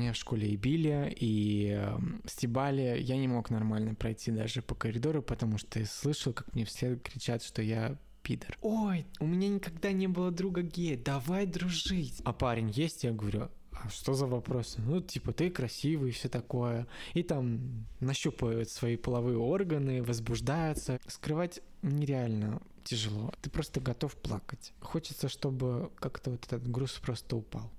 Меня в школе и били, и э, стебали. Я не мог нормально пройти даже по коридору, потому что я слышал, как мне вслед кричат, что я пидор. Ой, у меня никогда не было друга гея, давай дружить. А парень есть? Я говорю, а что за вопросы? Ну, типа, ты красивый, все такое. И там нащупывают свои половые органы, возбуждаются. Скрывать нереально тяжело. Ты просто готов плакать. Хочется, чтобы как-то вот этот груз просто упал.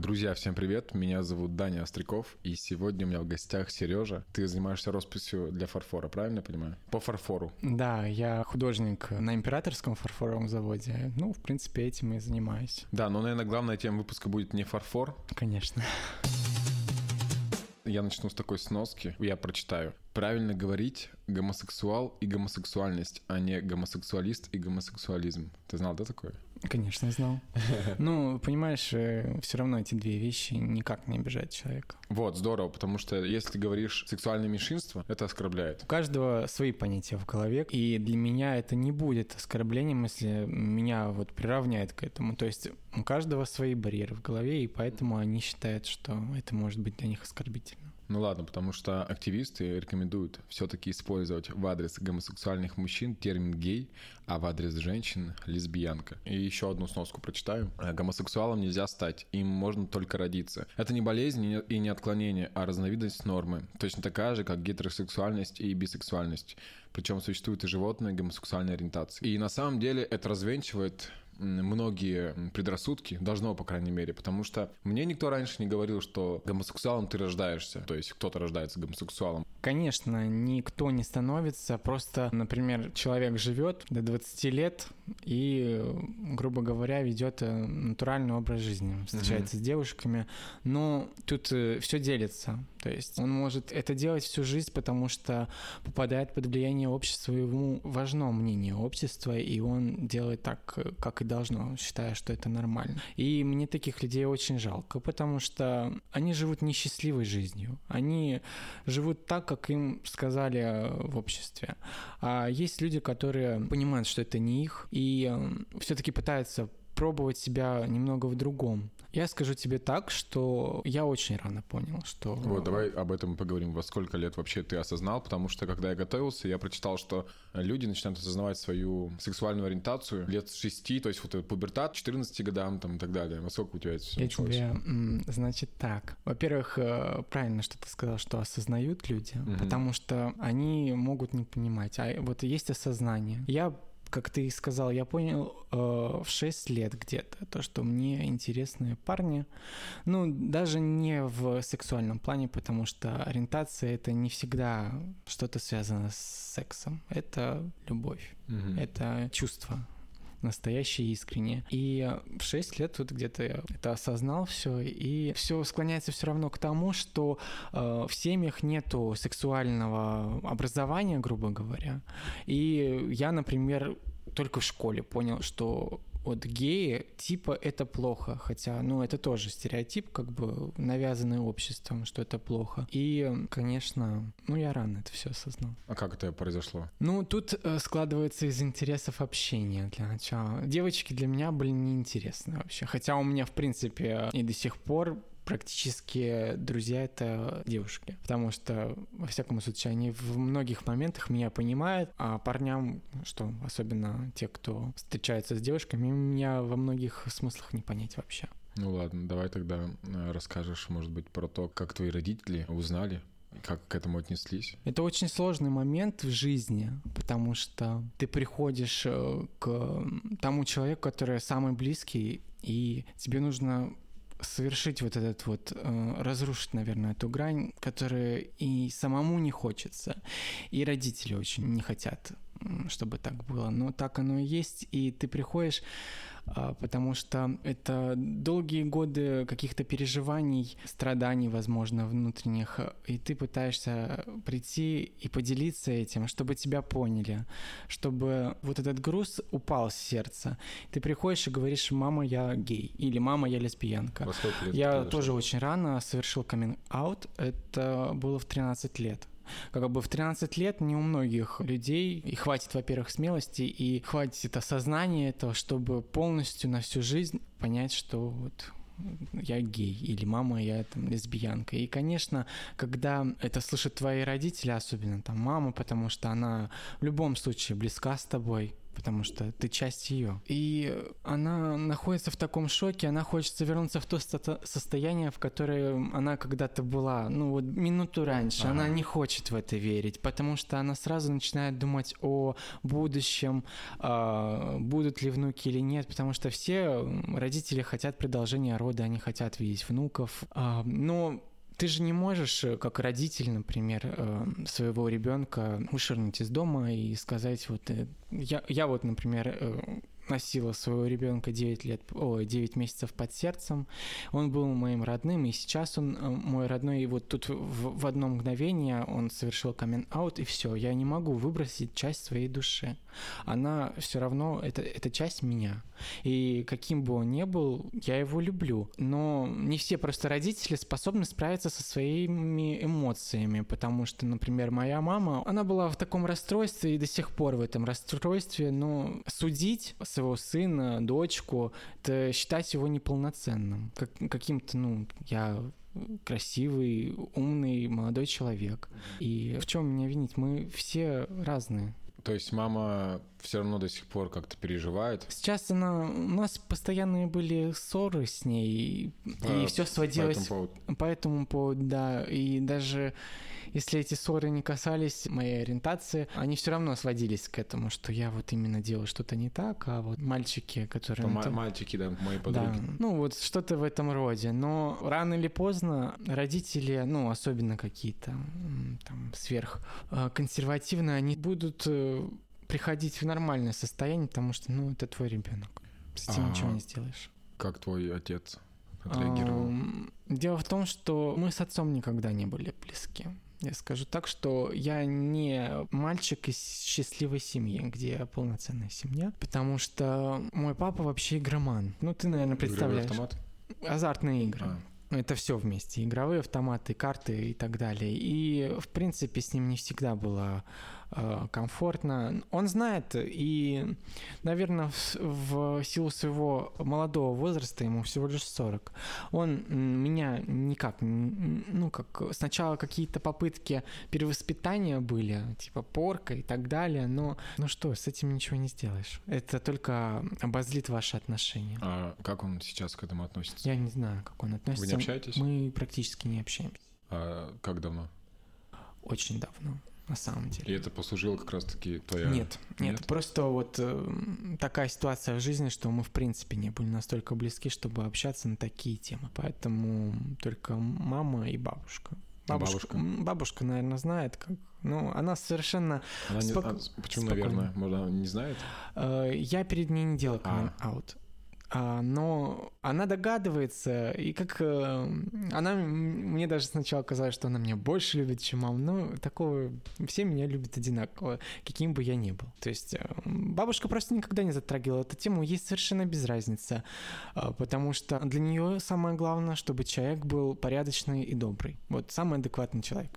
Друзья, всем привет! Меня зовут Даня Остряков, и сегодня у меня в гостях Сережа. Ты занимаешься росписью для фарфора, правильно я понимаю? По фарфору. Да, я художник на императорском фарфоровом заводе. Ну, в принципе, этим и занимаюсь. Да, но, наверное, главная тема выпуска будет не фарфор. Конечно. Я начну с такой сноски, я прочитаю. Правильно говорить гомосексуал и гомосексуальность, а не гомосексуалист и гомосексуализм. Ты знал, да, такое? Конечно, знал. Ну, понимаешь, э, все равно эти две вещи никак не обижают человека. Вот, здорово, потому что если говоришь сексуальное меньшинство, это оскорбляет. У каждого свои понятия в голове, и для меня это не будет оскорблением, если меня вот приравняют к этому. То есть у каждого свои барьеры в голове, и поэтому они считают, что это может быть для них оскорбительно. Ну ладно, потому что активисты рекомендуют все-таки использовать в адрес гомосексуальных мужчин термин гей, а в адрес женщин лесбиянка. И еще одну сноску прочитаю. Гомосексуалом нельзя стать, им можно только родиться. Это не болезнь и не отклонение, а разновидность нормы. Точно такая же, как гетеросексуальность и бисексуальность. Причем существуют и животные гомосексуальной ориентации. И на самом деле это развенчивает многие предрассудки, должно, по крайней мере, потому что мне никто раньше не говорил, что гомосексуалом ты рождаешься, то есть кто-то рождается гомосексуалом. Конечно, никто не становится, просто, например, человек живет до 20 лет и, грубо говоря, ведет э, натуральный образ жизни, встречается угу. с девушками, но тут э, все делится, то есть он может это делать всю жизнь, потому что попадает под влияние общества, ему важно мнение общества, и он делает так, э, как и должно, считая, что это нормально. И мне таких людей очень жалко, потому что они живут несчастливой жизнью. Они живут так, как им сказали э, в обществе. А есть люди, которые понимают, что это не их, и э, все-таки пытаются пробовать себя немного в другом. Я скажу тебе так, что я очень рано понял, что... Вот, давай об этом поговорим. Во сколько лет вообще ты осознал? Потому что, когда я готовился, я прочитал, что люди начинают осознавать свою сексуальную ориентацию лет с 6, то есть вот пубертат, 14 годам там и так далее. Во сколько у тебя это все Я началось? тебе, значит, так. Во-первых, э, правильно, что ты сказал, что осознают люди, угу. потому что они могут не понимать. А вот есть осознание. Я как ты и сказал, я понял э, в 6 лет где-то, то, что мне интересны парни. Ну, даже не в сексуальном плане, потому что ориентация это не всегда что-то связано с сексом. Это любовь, угу. это чувство настоящее и искреннее. И в 6 лет вот где-то я это осознал все, и все склоняется все равно к тому, что э, в семьях нету сексуального образования, грубо говоря. И я, например, только в школе понял, что вот геи, типа, это плохо, хотя, ну, это тоже стереотип, как бы, навязанный обществом, что это плохо. И, конечно, ну, я рано это все осознал. А как это произошло? Ну, тут э, складывается из интересов общения для начала. Девочки для меня были неинтересны вообще, хотя у меня, в принципе, и до сих пор практически друзья — это девушки. Потому что, во всяком случае, они в многих моментах меня понимают, а парням, что особенно те, кто встречается с девушками, меня во многих смыслах не понять вообще. Ну ладно, давай тогда э, расскажешь, может быть, про то, как твои родители узнали как к этому отнеслись? Это очень сложный момент в жизни, потому что ты приходишь э, к тому человеку, который самый близкий, и тебе нужно совершить вот этот вот, э, разрушить, наверное, эту грань, которая и самому не хочется, и родители очень не хотят чтобы так было. Но так оно и есть, и ты приходишь а, потому что это долгие годы каких-то переживаний, страданий, возможно, внутренних, и ты пытаешься прийти и поделиться этим, чтобы тебя поняли, чтобы вот этот груз упал с сердца. Ты приходишь и говоришь, мама, я гей, или мама, я лесбиянка. я тоже очень рано совершил каминг-аут, это было в 13 лет как бы в 13 лет не у многих людей и хватит, во-первых, смелости и хватит осознания этого, чтобы полностью на всю жизнь понять, что вот я гей, или мама, я там лесбиянка. И, конечно, когда это слышат твои родители, особенно там мама, потому что она в любом случае близка с тобой, потому что ты часть ее. И она находится в таком шоке, она хочет вернуться в то состояние, в которое она когда-то была, ну вот минуту раньше. Ага. Она не хочет в это верить, потому что она сразу начинает думать о будущем, э, будут ли внуки или нет, потому что все родители хотят продолжения рода, они хотят видеть внуков. Э, но ты же не можешь, э, как родитель, например, э, своего ребенка вышвырнуть из дома и сказать, вот э, я, я вот, например, носила своего ребенка 9 лет, о, 9 месяцев под сердцем. Он был моим родным, и сейчас он мой родной, и вот тут в, в одно мгновение он совершил камин-аут, и все, я не могу выбросить часть своей души. Она все равно, это, это часть меня. И каким бы он ни был, я его люблю. Но не все просто родители способны справиться со своими эмоциями, потому что, например, моя мама, она была в таком расстройстве и до сих пор в этом расстройстве, но судить своего сына, дочку, это считать его неполноценным, как, каким-то, ну, я красивый, умный, молодой человек. И в чем меня винить? Мы все разные. То есть мама все равно до сих пор как-то переживает? Сейчас она... У нас постоянные были ссоры с ней, по, и все сводилось... По этому поводу? По этому поводу, да. И даже если эти ссоры не касались моей ориентации, они все равно сводились к этому, что я вот именно делаю что-то не так, а вот мальчики, которые... М- это... Мальчики, да, мои подруги. Да, ну вот что-то в этом роде. Но рано или поздно родители, ну особенно какие-то там сверхконсервативные, они будут э, приходить в нормальное состояние, потому что, ну, это твой ребенок. С этим а, ничего не сделаешь. Как твой отец отреагировал? Дело в том, что мы с отцом никогда не были близки. Я скажу так, что я не мальчик из счастливой семьи, где полноценная семья, потому что мой папа вообще игроман. Ну, ты, наверное, представляешь. Игровой автомат? Азартные игры. А. Это все вместе. Игровые автоматы, карты и так далее. И, в принципе, с ним не всегда было комфортно. Он знает, и, наверное, в, в силу своего молодого возраста, ему всего лишь 40, он меня никак, ну, как сначала какие-то попытки перевоспитания были, типа порка и так далее, но, ну что, с этим ничего не сделаешь. Это только обозлит ваши отношения. А как он сейчас к этому относится? Я не знаю, как он относится. Вы не общаетесь? Мы практически не общаемся. А как давно? Очень давно на самом деле. И это послужило как раз-таки твоя... Нет, нет, нет? просто вот э, такая ситуация в жизни, что мы в принципе не были настолько близки, чтобы общаться на такие темы. Поэтому только мама и бабушка. Бабушка, бабушка. бабушка наверное, знает, как. Ну, она совершенно. Она не, спок... почему, спокойна. наверное? Может, она не знает? Э, я перед ней не делал камин-аут. А, но она догадывается, и как э, она мне даже сначала казалось, что она меня больше любит, чем мама, но такого все меня любят одинаково, каким бы я ни был. То есть э, бабушка просто никогда не затрагивала эту тему, ей совершенно без разницы, э, потому что для нее самое главное, чтобы человек был порядочный и добрый. Вот самый адекватный человек.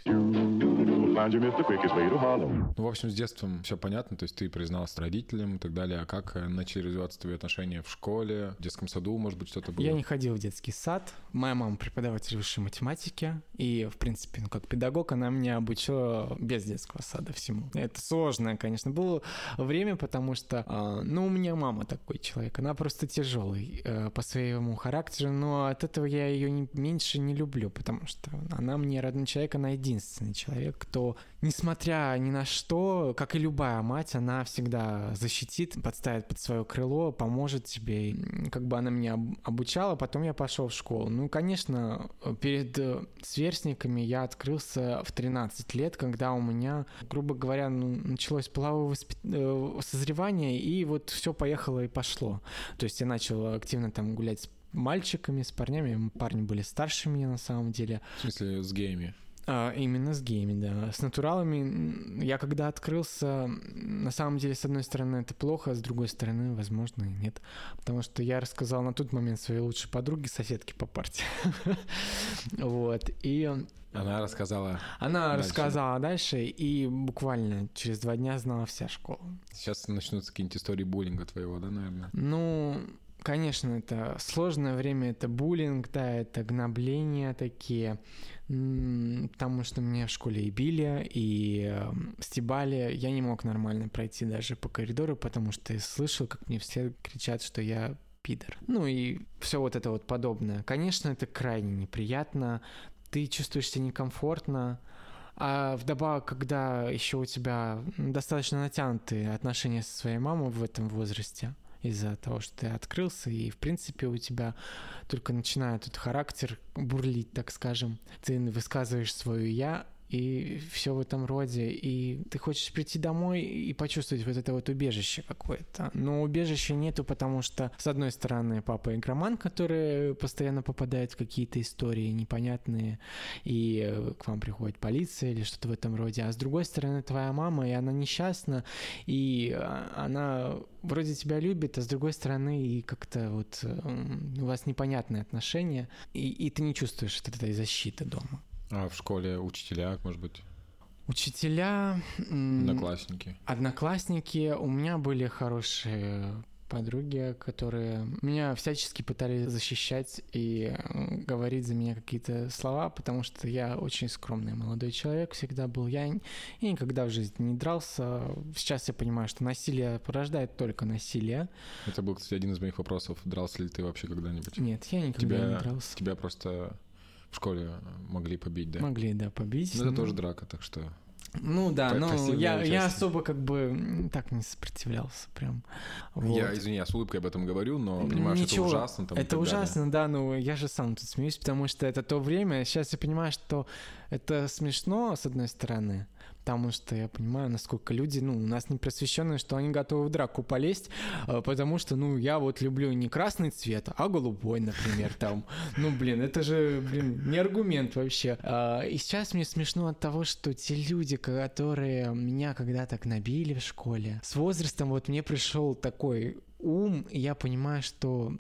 Ну, в общем, с детством все понятно, то есть ты призналась родителям и так далее, а как начали развиваться твои отношения в школе, в детском саду, может быть, что-то было? Я не ходил в детский сад. Моя мама преподаватель высшей математики. И, в принципе, ну, как педагог, она меня обучила без детского сада всему. Это сложное, конечно, было время, потому что, а, ну, у меня мама такой человек. Она просто тяжелый э, по своему характеру, но от этого я ее не, меньше не люблю, потому что она мне родной человек, она единственный человек, кто, несмотря ни на что, как и любая мать, она всегда защитит, подставит под свое крыло, поможет тебе как бы она меня обучала, потом я пошел в школу. Ну, конечно, перед сверстниками я открылся в 13 лет, когда у меня, грубо говоря, ну, началось половое воспит... Э, созревание, и вот все поехало и пошло. То есть я начал активно там гулять с мальчиками, с парнями. Парни были старше меня на самом деле. В смысле, с геями? А, именно с гейми, да. С натуралами я когда открылся, на самом деле, с одной стороны, это плохо, а с другой стороны, возможно, и нет. Потому что я рассказал на тот момент своей лучшей подруге, соседке по партии. Вот. И она рассказала. Она дальше. рассказала дальше, и буквально через два дня знала вся школа. Сейчас начнутся какие-нибудь истории буллинга твоего, да, наверное? Ну, конечно, это сложное время, это буллинг, да, это гнобления такие, потому что меня в школе и били, и э, стебали. Я не мог нормально пройти даже по коридору, потому что я слышал, как мне все кричат, что я пидор. Ну и все вот это вот подобное. Конечно, это крайне неприятно, ты чувствуешь себя некомфортно, а вдобавок, когда еще у тебя достаточно натянутые отношения со своей мамой в этом возрасте, из-за того, что ты открылся, и, в принципе, у тебя только начинает этот характер бурлить, так скажем. Ты высказываешь свое «я», и все в этом роде, и ты хочешь прийти домой и почувствовать вот это вот убежище какое-то. Но убежища нету, потому что, с одной стороны, папа игроман, который постоянно попадает в какие-то истории непонятные, и э, к вам приходит полиция или что-то в этом роде, а с другой стороны, твоя мама, и она несчастна, и а, она вроде тебя любит, а с другой стороны, и как-то вот у вас непонятные отношения, и, и ты не чувствуешь вот этой защиты дома. А в школе учителя, может быть? Учителя... Одноклассники. Одноклассники. У меня были хорошие подруги, которые меня всячески пытались защищать и говорить за меня какие-то слова, потому что я очень скромный молодой человек, всегда был я и никогда в жизни не дрался. Сейчас я понимаю, что насилие порождает только насилие. Это был, кстати, один из моих вопросов. Дрался ли ты вообще когда-нибудь? Нет, я никогда тебя, не дрался. Тебя просто в школе могли побить, да? Могли, да, побить. Но, но... это тоже драка, так что... Ну да, но я, я особо как бы так не сопротивлялся прям. Вот. Я, извини, я с улыбкой об этом говорю, но понимаю, Ничего, это ужасно. Там, это ужасно, далее. да, но я же сам тут смеюсь, потому что это то время, сейчас я понимаю, что это смешно, с одной стороны, потому что я понимаю, насколько люди, ну, у нас не просвещенные, что они готовы в драку полезть, а, потому что, ну, я вот люблю не красный цвет, а голубой, например, там. Ну, блин, это же, блин, не аргумент вообще. А, и сейчас мне смешно от того, что те люди, которые меня когда-то набили в школе, с возрастом вот мне пришел такой ум, и я понимаю, что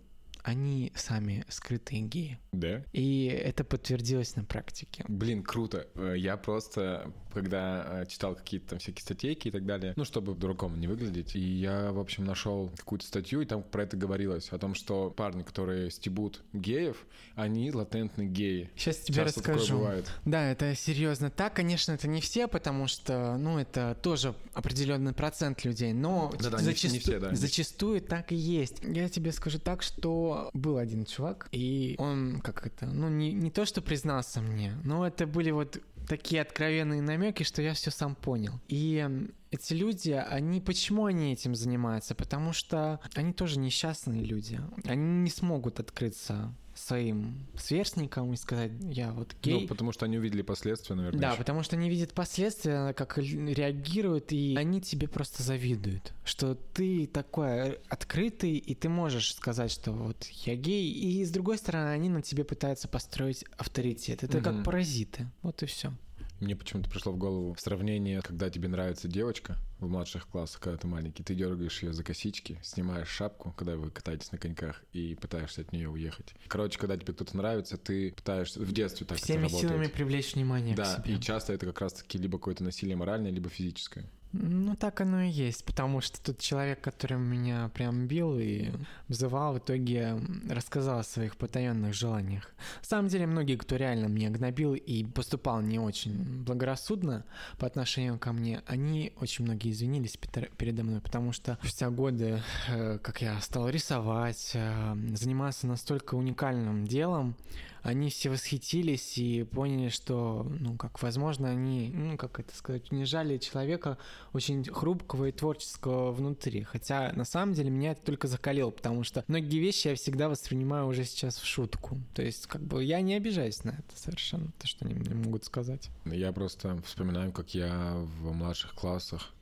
они сами скрытые геи. Да? И это подтвердилось на практике. Блин, круто. Э, я просто, когда э, читал какие-то там всякие статейки и так далее, ну, чтобы дураком не выглядеть, и я, в общем, нашел какую-то статью, и там про это говорилось, о том, что парни, которые стебут геев, они латентные геи. Сейчас тебе Часто расскажу. бывает. Да, это серьезно так. Конечно, это не все, потому что, ну, это тоже определенный процент людей, но да, да, зачастую, не все, да. зачастую так и есть. Я тебе скажу так, что был один чувак, и он как это, ну не, не то, что признался мне, но это были вот такие откровенные намеки, что я все сам понял. И эти люди, они почему они этим занимаются? Потому что они тоже несчастные люди. Они не смогут открыться своим сверстникам и сказать, я вот гей. Ну, потому что они увидели последствия, наверное. Да, еще. потому что они видят последствия, как реагируют, и они тебе просто завидуют, что ты такой открытый, и ты можешь сказать, что вот я гей, и с другой стороны, они на тебе пытаются построить авторитет. Это угу. как паразиты. Вот и все. Мне почему-то пришло в голову сравнение, когда тебе нравится девочка в младших классах, когда ты маленький, ты дергаешь ее за косички, снимаешь шапку, когда вы катаетесь на коньках, и пытаешься от нее уехать. Короче, когда тебе кто-то нравится, ты пытаешься в детстве так Всеми силами привлечь внимание Да, и часто это как раз-таки либо какое-то насилие моральное, либо физическое. Ну, так оно и есть, потому что тот человек, который меня прям бил и вызывал, в итоге рассказал о своих потаенных желаниях. На самом деле, многие, кто реально меня гнобил и поступал не очень благорассудно по отношению ко мне, они очень многие извинились передо мной, потому что спустя годы, э, как я стал рисовать, э, заниматься настолько уникальным делом, они все восхитились и поняли, что, ну, как, возможно, они, ну, как это сказать, унижали человека очень хрупкого и творческого внутри. Хотя на самом деле меня это только закалило, потому что многие вещи я всегда воспринимаю уже сейчас в шутку. То есть как бы я не обижаюсь на это совершенно, то, что они мне могут сказать. Я просто вспоминаю, как я в младших классах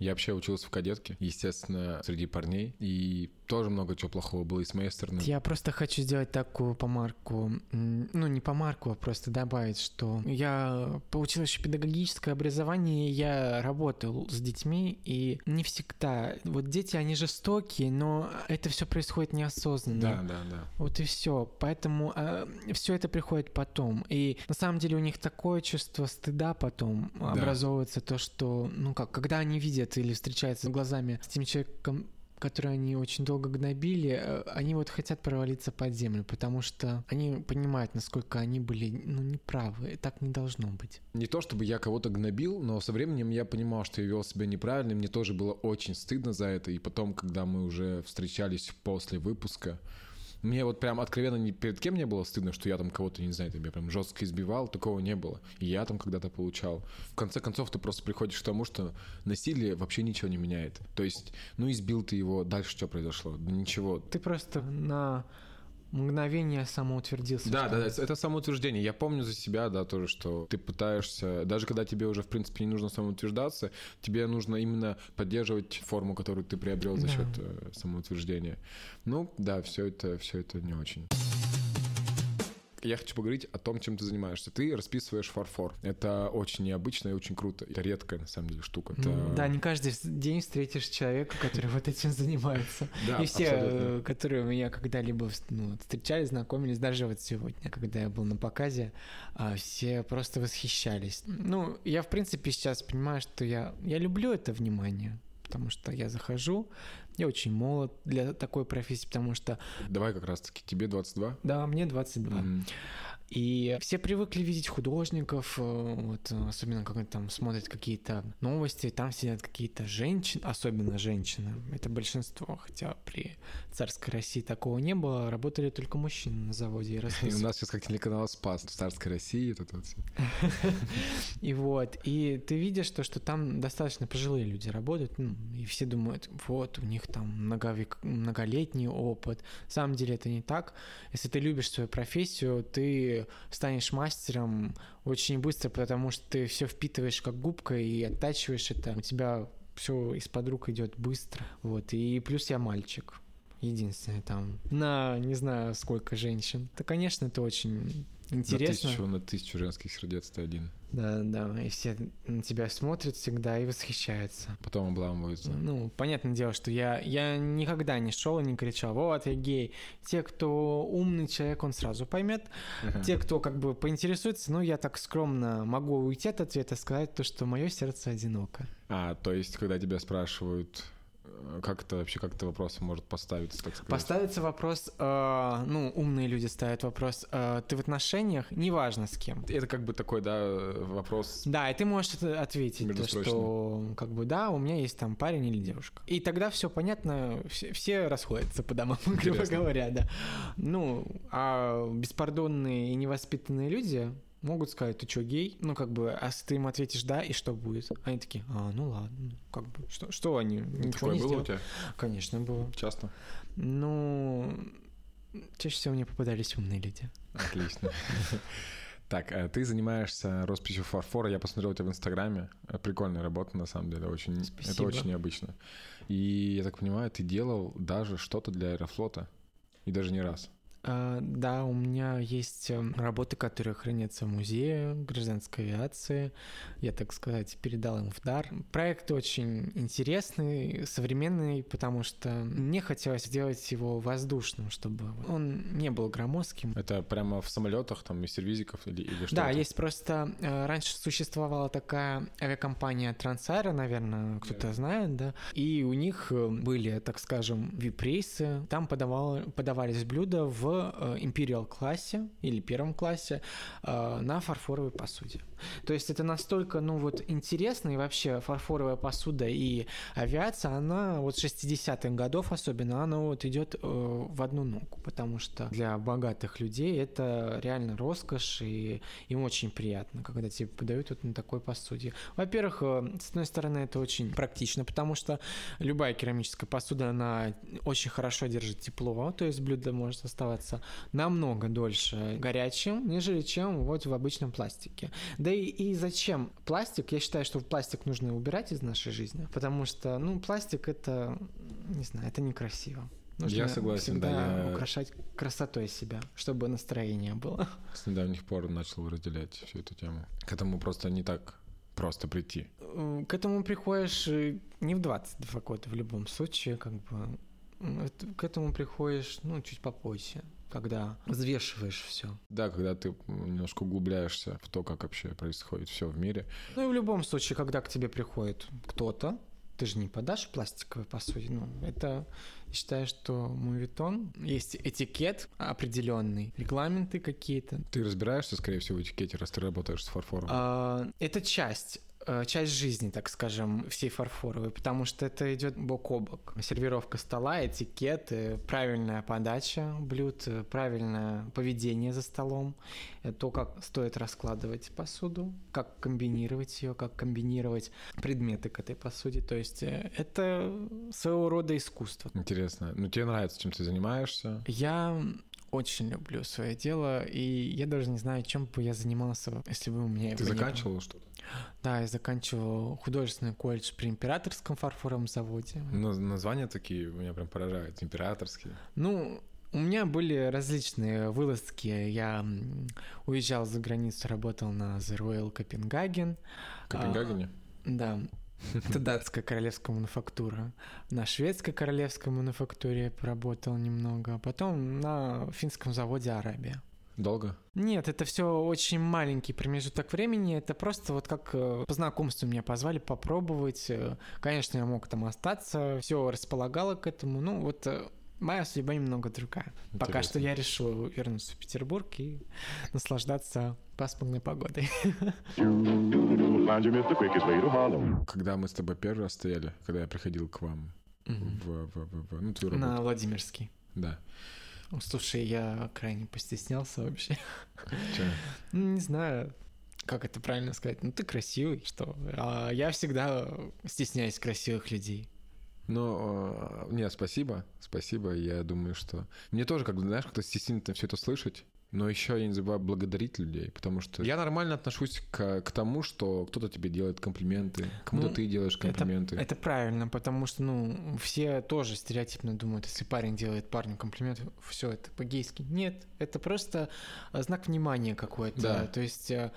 я вообще учился в кадетке, естественно, среди парней, и тоже много чего плохого было и с моей стороны. Я просто хочу сделать такую помарку, ну не помарку, а просто добавить, что я получил еще педагогическое образование, я работал с детьми, и не всегда, вот дети, они жестокие, но это все происходит неосознанно. Да, да, да. Вот и все, поэтому э, все это приходит потом, и на самом деле у них такое чувство стыда потом да. образовывается, то, что, ну как, когда они видят видят или встречаются глазами с тем человеком, который они очень долго гнобили, э, они вот хотят провалиться под землю, потому что они понимают, насколько они были, ну, неправы. Так не должно быть. Не то, чтобы я кого-то гнобил, но со временем я понимал, что я вел себя неправильно, мне тоже было очень стыдно за это, и потом, когда мы уже встречались после выпуска, мне вот прям откровенно ни перед кем не было стыдно, что я там кого-то, не знаю, тебя прям жестко избивал, такого не было. И я там когда-то получал. В конце концов, ты просто приходишь к тому, что насилие вообще ничего не меняет. То есть, ну избил ты его, дальше что произошло? Да ничего. Ты просто на мгновение самоутвердился. Да, да, да, это самоутверждение. Я помню за себя, да, тоже, что ты пытаешься, даже когда тебе уже, в принципе, не нужно самоутверждаться, тебе нужно именно поддерживать форму, которую ты приобрел за да. счет э, самоутверждения. Ну, да, все это, все это не очень я хочу поговорить о том, чем ты занимаешься. Ты расписываешь фарфор. Это очень необычно и очень круто. Это редкая, на самом деле, штука. Это... Да, не каждый день встретишь человека, который вот этим занимается. И все, э, которые у меня когда-либо ну, встречались, знакомились, даже вот сегодня, когда я был на показе, а, все просто восхищались. Ну, я, в принципе, сейчас понимаю, что я люблю это внимание потому что я захожу, я очень молод для такой профессии, потому что... Давай как раз-таки, тебе 22? Да, мне 22. Mm-hmm. И все привыкли видеть художников, э, вот, особенно когда там смотрят какие-то новости, там сидят какие-то женщины, особенно женщины, это большинство, хотя при царской России такого не было, работали только мужчины на заводе. И, и у нас сейчас как телеканал «Спас» в царской России. Это вот и вот, и ты видишь то, что там достаточно пожилые люди работают, ну, и все думают, вот, у них там многолетний опыт. На самом деле это не так. Если ты любишь свою профессию, ты станешь мастером очень быстро, потому что ты все впитываешь как губка и оттачиваешь это. У тебя все из-под рук идет быстро. Вот. И плюс я мальчик. Единственное там. На не знаю сколько женщин. Да, конечно, это очень интересно. На тысячу, на тысячу женских сердец ты один. Да, да, и все на тебя смотрят всегда и восхищаются. Потом обламываются. Ну, понятное дело, что я, я никогда не шел и не кричал, вот я гей. Те, кто умный человек, он сразу поймет. Ага. Те, кто как бы поинтересуется, ну, я так скромно могу уйти от ответа, сказать то, что мое сердце одиноко. А, то есть, когда тебя спрашивают, как это вообще, как это вопрос может поставиться, так сказать? Поставится вопрос, э, ну, умные люди ставят вопрос, э, ты в отношениях, неважно с кем. Это как бы такой, да, вопрос... Да, и ты можешь ответить, то, что, как бы, да, у меня есть там парень или девушка. И тогда все понятно, все, все расходятся по домам, грубо говоря, да. Ну, а беспардонные и невоспитанные люди, могут сказать, ты что, гей? Ну, как бы, а если ты им ответишь да, и что будет? Они такие, а, ну ладно, ну, как бы, что, что они? Ничего Такое не было сделали? у тебя? Конечно, было. Часто? Ну, чаще всего мне попадались умные люди. Отлично. Так, э, ты занимаешься росписью фарфора. Я посмотрел тебя в Инстаграме. Э, прикольная работа, на самом деле. Очень, Спасибо. это очень необычно. И я так понимаю, ты делал даже что-то для Аэрофлота. И даже не раз. А, да, у меня есть эм, работы, которые хранятся в музее гражданской авиации. Я, так сказать, передал им в дар. Проект очень интересный, современный, потому что мне хотелось сделать его воздушным, чтобы он не был громоздким. Это прямо в самолетах, там, из сервизиков или, или что? Да, это? есть просто... Э, раньше существовала такая авиакомпания Трансаэро, наверное, кто-то да. знает, да? И у них э, были, так скажем, вип-рейсы. Там подавал, подавались блюда в в империал классе или первом классе на фарфоровой посуде. То есть это настолько, ну вот, интересно, и вообще фарфоровая посуда и авиация, она вот 60-х годов особенно, она вот идет в одну ногу, потому что для богатых людей это реально роскошь, и им очень приятно, когда тебе подают вот на такой посуде. Во-первых, с одной стороны, это очень практично, потому что любая керамическая посуда, она очень хорошо держит тепло, то есть блюдо может оставаться намного дольше горячим, нежели чем вот в обычном пластике. Да и, и зачем пластик? Я считаю, что пластик нужно убирать из нашей жизни, потому что, ну, пластик это, не знаю, это некрасиво. Нужно я согласен, всегда да. Я... украшать красотой себя, чтобы настроение было. С недавних пор начал разделять всю эту тему. К этому просто не так просто прийти. К этому приходишь э, не в 22 года в любом случае, как бы к этому приходишь, ну, чуть попозже когда взвешиваешь все. Да, когда ты немножко углубляешься в то, как вообще происходит все в мире. Ну и в любом случае, когда к тебе приходит кто-то, ты же не подашь пластиковой посуде. Ну, это, я считаю, что мувитон, есть этикет определенный, регламенты какие-то. Ты разбираешься, скорее всего, в этикете, раз ты работаешь с фарфором? А, это часть часть жизни, так скажем, всей фарфоровой, потому что это идет бок о бок. Сервировка стола, этикеты, правильная подача блюд, правильное поведение за столом, э, то, как стоит раскладывать посуду, как комбинировать ее, как комбинировать предметы к этой посуде. То есть э, это своего рода искусство. Интересно. Ну, тебе нравится, чем ты занимаешься? Я очень люблю свое дело, и я даже не знаю, чем бы я занимался, если бы у меня... Ты заканчивал что-то? Да, я заканчивал художественный колледж при Императорском фарфоровом заводе. Но названия такие меня прям поражают, императорские. Ну, у меня были различные вылазки. Я уезжал за границу, работал на The Royal Copenhagen. В Копенгагене? А, да. Это датская королевская мануфактура. На шведской королевской мануфактуре поработал немного. А потом на финском заводе Арабия. Долго? Нет, это все очень маленький промежуток времени. Это просто вот как э, по знакомству меня позвали попробовать. Э, конечно, я мог там остаться. Все располагало к этому. Ну, вот э, моя судьба немного другая. Интересно. Пока что я решил вернуться в Петербург и наслаждаться пасмурной погодой. Когда мы с тобой первый раз стояли, когда я приходил к вам в, в, в, в, ну, твою работу. На Владимирский. Да. Слушай, я крайне постеснялся вообще. Че? Ну, не знаю, как это правильно сказать. Ну, ты красивый, что? А я всегда стесняюсь красивых людей. Ну, а, нет, спасибо, спасибо. Я думаю, что... Мне тоже, как знаешь, как-то стеснительно все это слышать. Но еще я не забываю благодарить людей, потому что я нормально отношусь к, к тому, что кто-то тебе делает комплименты, кому-то ну, ты делаешь комплименты. Это, это правильно, потому что, ну, все тоже стереотипно думают, если парень делает парню комплимент, все, это по-гейски. Нет, это просто знак внимания какой-то. Да. То есть э,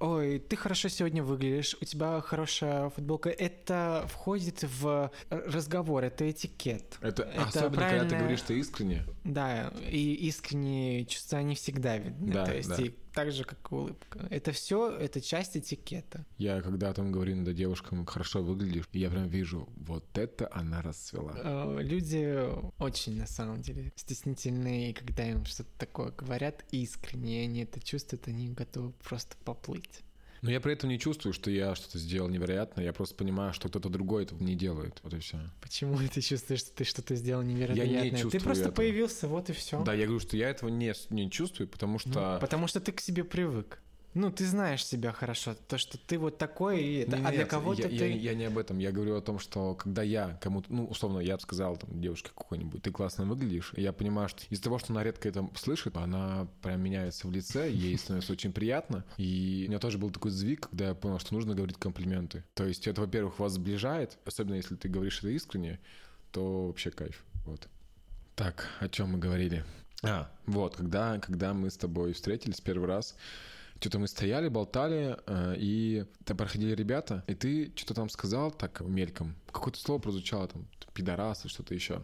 ой, ты хорошо сегодня выглядишь, у тебя хорошая футболка. Это входит в разговор, это этикет. Это, это особенно, правильное... когда ты говоришь, что искренне. Да, и искренние чувства не всегда видны. Да, То есть да. и так же, как улыбка. Это все, это часть этикета. Я когда там говорю иногда девушкам, хорошо выглядишь, я прям вижу, вот это она расцвела. Э, люди очень, на самом деле, стеснительные, когда им что-то такое говорят искренне, они это чувствуют, они готовы просто поплыть. Но я при этом не чувствую, что я что-то сделал невероятно. Я просто понимаю, что кто-то другой этого не делает. Вот и все. Почему ты чувствуешь, что ты что-то сделал невероятное? Я не чувствую Ты просто этого. появился, вот и все. Да, я говорю, что я этого не, не чувствую, потому что... Ну, потому что ты к себе привык. Ну, ты знаешь себя хорошо, то, что ты вот такой, и это, Нет, а для кого-то я, ты... Я, я не об этом, я говорю о том, что когда я кому-то, ну, условно, я бы сказал там девушке какой-нибудь, ты классно выглядишь, я понимаю, что из-за того, что она редко это слышит, она прям меняется в лице, ей становится очень приятно, и у меня тоже был такой сдвиг, когда я понял, что нужно говорить комплименты. То есть это, во-первых, вас сближает, особенно если ты говоришь это искренне, то вообще кайф, вот. Так, о чем мы говорили? А, вот, когда, когда мы с тобой встретились первый раз, что-то мы стояли, болтали, э, и там проходили ребята, и ты что-то там сказал так мельком. Какое-то слово прозвучало там, пидорас и что-то еще.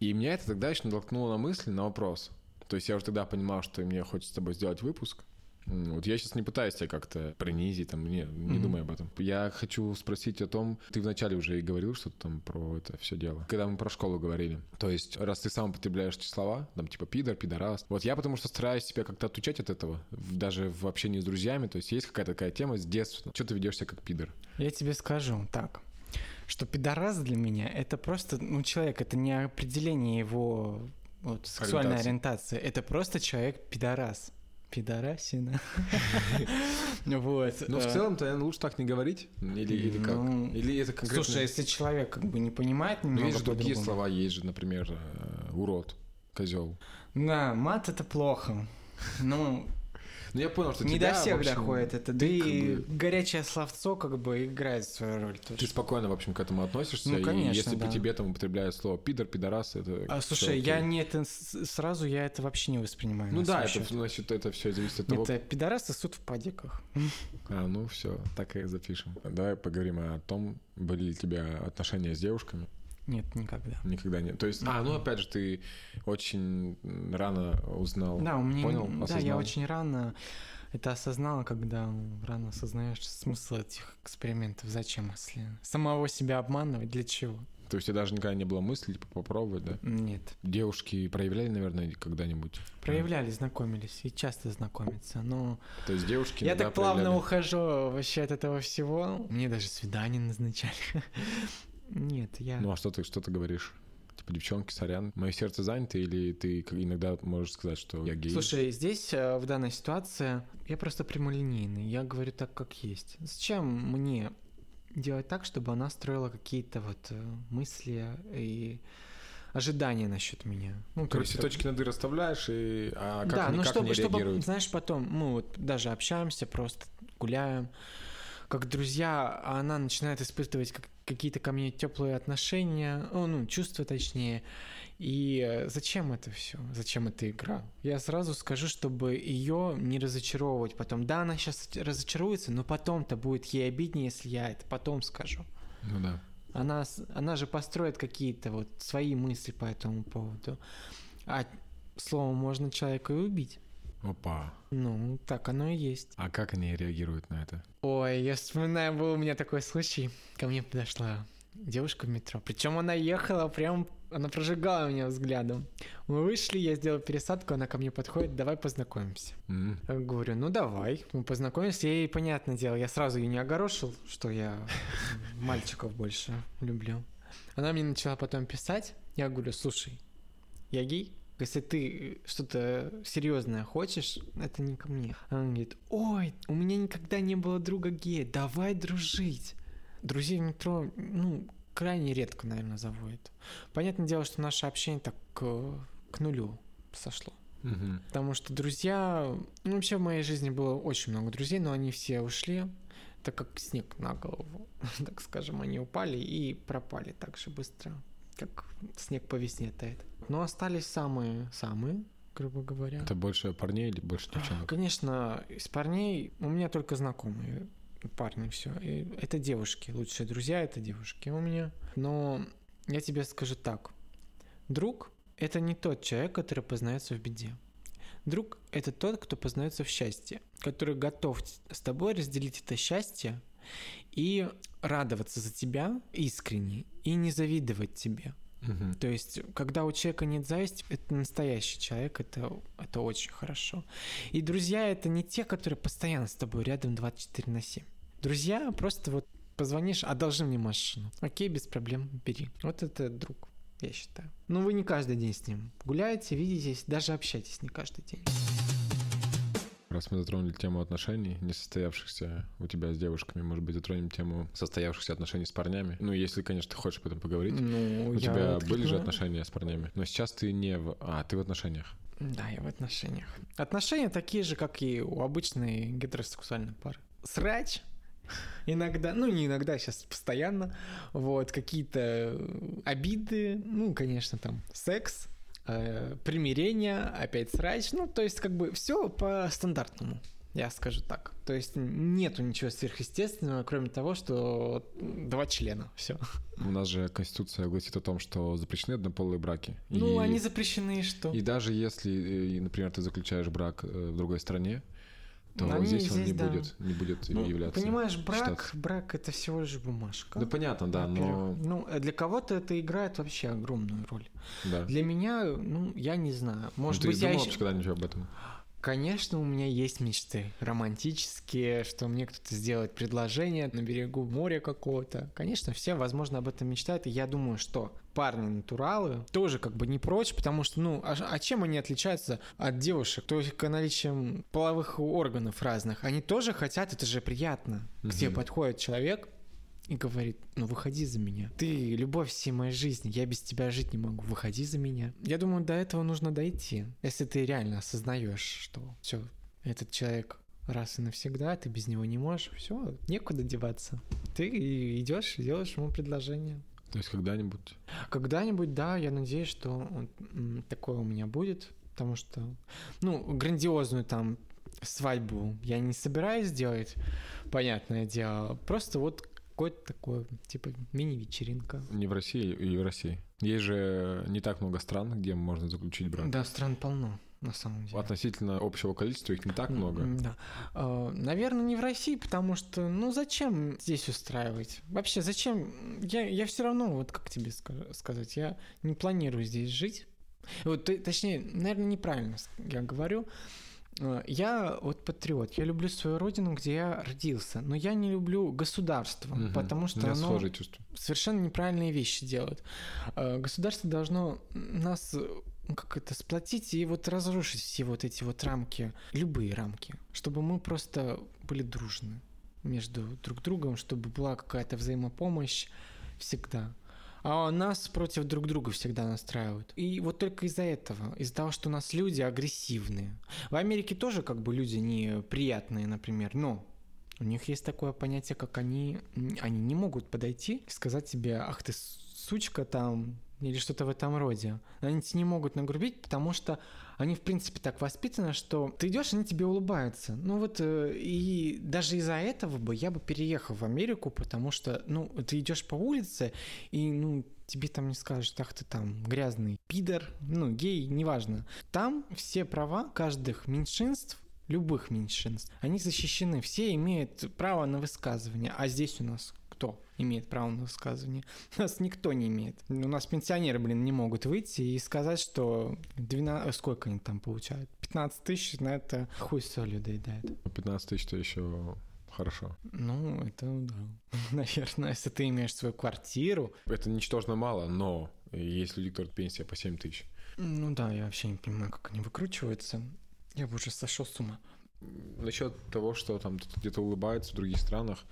И меня это тогда еще натолкнуло на мысли, на вопрос. То есть я уже тогда понимал, что мне хочется с тобой сделать выпуск. Вот я сейчас не пытаюсь тебя как-то принизить, там, не, не mm-hmm. думай об этом. Я хочу спросить о том, ты вначале уже и говорил что-то там про это все дело. Когда мы про школу говорили. То есть, раз ты сам употребляешь эти слова, там, типа, пидор, пидорас. Вот я потому что стараюсь себя как-то отучать от этого, даже в общении с друзьями. То есть, есть какая-то такая тема с детства. Что ты ведешь себя как пидор? Я тебе скажу так что пидорас для меня это просто, ну, человек, это не определение его вот, сексуальной ориентации. Это просто человек пидорас. Пидорасина. Вот. Ну, в э, целом-то, наверное, лучше так не говорить. Или, или как? Ну, или это конкретно... Слушай, если человек как бы не понимает немного Ну, есть же другие слова, есть же, например, э, урод, козел. Да, мат это плохо. Ну, ну, я понял, что Не до всех общем, доходит это. Да и бы... горячее словцо как бы играет свою роль тоже. Ты спокойно, в общем, к этому относишься. Ну, конечно, и если да. по тебе там употребляют слово пидор, пидорас, это... А, слушай, я не это... Сразу я это вообще не воспринимаю. Ну да, это, значит, это все зависит от того... Это пидорасы суд в падиках. А, ну все, так и запишем. Давай поговорим о том, были ли у тебя отношения с девушками. Нет, никогда. Никогда нет. То есть, а, ну опять же, ты очень рано узнал. Да, у меня, понял, осознал. да, я очень рано это осознала, когда рано осознаешь смысл этих экспериментов. Зачем, если самого себя обманывать, для чего? То есть, у тебя даже никогда не было мысли типа, попробовать, да? Нет. Девушки проявляли, наверное, когда-нибудь? Проявляли, знакомились и часто знакомятся, но... То есть девушки Я так плавно проявляли... ухожу вообще от этого всего. Мне даже свидание назначали. Нет, я... Ну а что ты, что ты говоришь? Типа, девчонки, сорян, мое сердце занято, или ты иногда можешь сказать, что я гей? Слушай, здесь, э, в данной ситуации, я просто прямолинейный, я говорю так, как есть. Зачем мне делать так, чтобы она строила какие-то вот э, мысли и ожидания насчет меня. Ну, то есть ты точки над «и» расставляешь, и а как, да, ну, чтобы, они чтобы, знаешь, потом мы вот даже общаемся, просто гуляем, как друзья, а она начинает испытывать как, какие-то ко мне теплые отношения, ну, чувства точнее. И э, зачем это все? Зачем эта игра? Я сразу скажу, чтобы ее не разочаровывать потом. Да, она сейчас разочаруется, но потом-то будет ей обиднее, если я это потом скажу. Ну да. Она, она же построит какие-то вот свои мысли по этому поводу. А словом можно человека и убить. Опа. Ну, так оно и есть. А как они реагируют на это? Ой, я вспоминаю, был у меня такой случай. Ко мне подошла девушка в метро. Причем она ехала прям, она прожигала меня взглядом. Мы вышли, я сделал пересадку, она ко мне подходит, давай познакомимся. Mm-hmm. Я говорю, ну давай, мы познакомимся. И понятное дело, я сразу ее не огорошил, что я мальчиков больше люблю. Она мне начала потом писать, я говорю, слушай, я гей, если ты что-то серьезное хочешь, это не ко мне. Она говорит, ой, у меня никогда не было друга гея, давай дружить. Друзей в метро, ну, крайне редко, наверное, заводят. Понятное дело, что наше общение так к, к нулю сошло. Угу. Потому что друзья... Ну, вообще в моей жизни было очень много друзей, но они все ушли, так как снег на голову, так скажем, они упали и пропали так же быстро, как снег по весне тает. Но остались самые-самые, грубо говоря. Это больше парней или больше девчонок? Конечно, из парней у меня только знакомые парни, все. И это девушки, лучшие друзья это девушки у меня. Но я тебе скажу так. Друг — это не тот человек, который познается в беде. Друг — это тот, кто познается в счастье, который готов с тобой разделить это счастье и радоваться за тебя искренне, и не завидовать тебе. Угу. То есть, когда у человека нет зависти, это настоящий человек, это, это очень хорошо. И друзья это не те, которые постоянно с тобой рядом 24 на 7. Друзья просто вот позвонишь, одолжи мне машину. Окей, без проблем, бери. Вот это друг, я считаю. Но вы не каждый день с ним гуляете, видитесь, даже общаетесь не каждый день. Раз мы затронули тему отношений, не состоявшихся у тебя с девушками, может быть, затронем тему состоявшихся отношений с парнями. Ну, если, конечно, ты хочешь об этом поговорить. Ну, у тебя откликну. были же отношения с парнями, но сейчас ты не в... А, ты в отношениях. Да, я в отношениях. Отношения такие же, как и у обычной гетеросексуальной пары. Срач, Иногда, ну не иногда, сейчас постоянно, вот, какие-то обиды, ну, конечно, там, секс, э, примирение, опять срач, ну, то есть, как бы, все по стандартному. Я скажу так. То есть нету ничего сверхъестественного, кроме того, что два члена. Все. У нас же Конституция гласит о том, что запрещены однополые браки. Ну, и, они запрещены, и что? И даже если, э, например, ты заключаешь брак э, в другой стране, то Они здесь, он здесь, не да. будет, не будет Ну, являться. Понимаешь, брак, считаться. брак это всего лишь бумажка. Да понятно, да, но. Ну, э, для кого-то это играет вообще огромную роль. да. Для меня, ну, я не знаю. Ну, Может ты быть, я думал еще... вообще когда-нибудь об этом? Конечно, у меня есть мечты романтические, что мне кто-то сделает предложение на берегу моря какого-то. Конечно, все, возможно, об этом мечтают, и я думаю, что парни-натуралы тоже как бы не прочь, потому что, ну, а, а чем они отличаются от девушек? То есть наличием половых органов разных. Они тоже хотят, это же приятно. К тебе Мгм. подходит человек, и говорит, ну выходи за меня. Ты любовь всей моей жизни, я без тебя жить не могу, выходи за меня. Я думаю, до этого нужно дойти. Если ты реально осознаешь, что все, этот человек раз и навсегда, ты без него не можешь, все, некуда деваться. Ты идешь и делаешь ему предложение. То есть когда-нибудь? Когда-нибудь, да, я надеюсь, что такое у меня будет, потому что, ну, грандиозную там свадьбу я не собираюсь делать, понятное дело. Просто вот какой-то такой, типа, мини-вечеринка. Не в России и в России. Есть же не так много стран, где можно заключить брак. Да, стран полно, на самом деле. Относительно общего количества их не так много. Да. А, Наверное, не в России, потому что, ну, зачем здесь устраивать? Вообще, зачем? Я, я все равно, вот как тебе ска- сказать, я не планирую здесь жить. Вот, точнее, наверное, неправильно я говорю. А, Я вот патриот, я люблю свою родину, где я родился, но я не люблю государство, Мгм. потому что оно совершенно неправильные вещи делают. А, Государство должно нас э, ну, как это сплотить и вот разрушить все вот эти вот рамки, любые рамки, чтобы мы просто были дружны между друг другом, чтобы была какая-то взаимопомощь всегда. А нас против друг друга всегда настраивают. И вот только из-за этого, из-за того, что у нас люди агрессивные. В Америке тоже как бы люди неприятные, например, но у них есть такое понятие, как они, они не могут подойти и сказать тебе, ах ты сучка там, или что-то в этом роде. Они тебе не могут нагрубить, потому что они, в принципе, так воспитаны, что ты идешь, они тебе улыбаются. Ну вот, э, и даже из-за этого бы я бы переехал в Америку, потому что, ну, ты идешь по улице, и, ну, тебе там не скажут, ах ты там грязный пидор, ну, гей, неважно. Там все права каждых меньшинств любых меньшинств, они защищены, все имеют право на высказывание, а здесь у нас имеет право на высказывание? Нас никто не имеет. У нас пенсионеры, блин, не могут выйти и сказать, что 12... сколько они там получают? 15 тысяч, на это хуй солью доедает. 15 тысяч то еще хорошо. Ну, это да. Наверное, если ты имеешь свою квартиру. Это ничтожно мало, но есть люди, которые пенсия по 7 тысяч. Ну да, я вообще не понимаю, как они выкручиваются. Я бы уже сошел с ума. Насчет того, что там где-то улыбаются в других странах,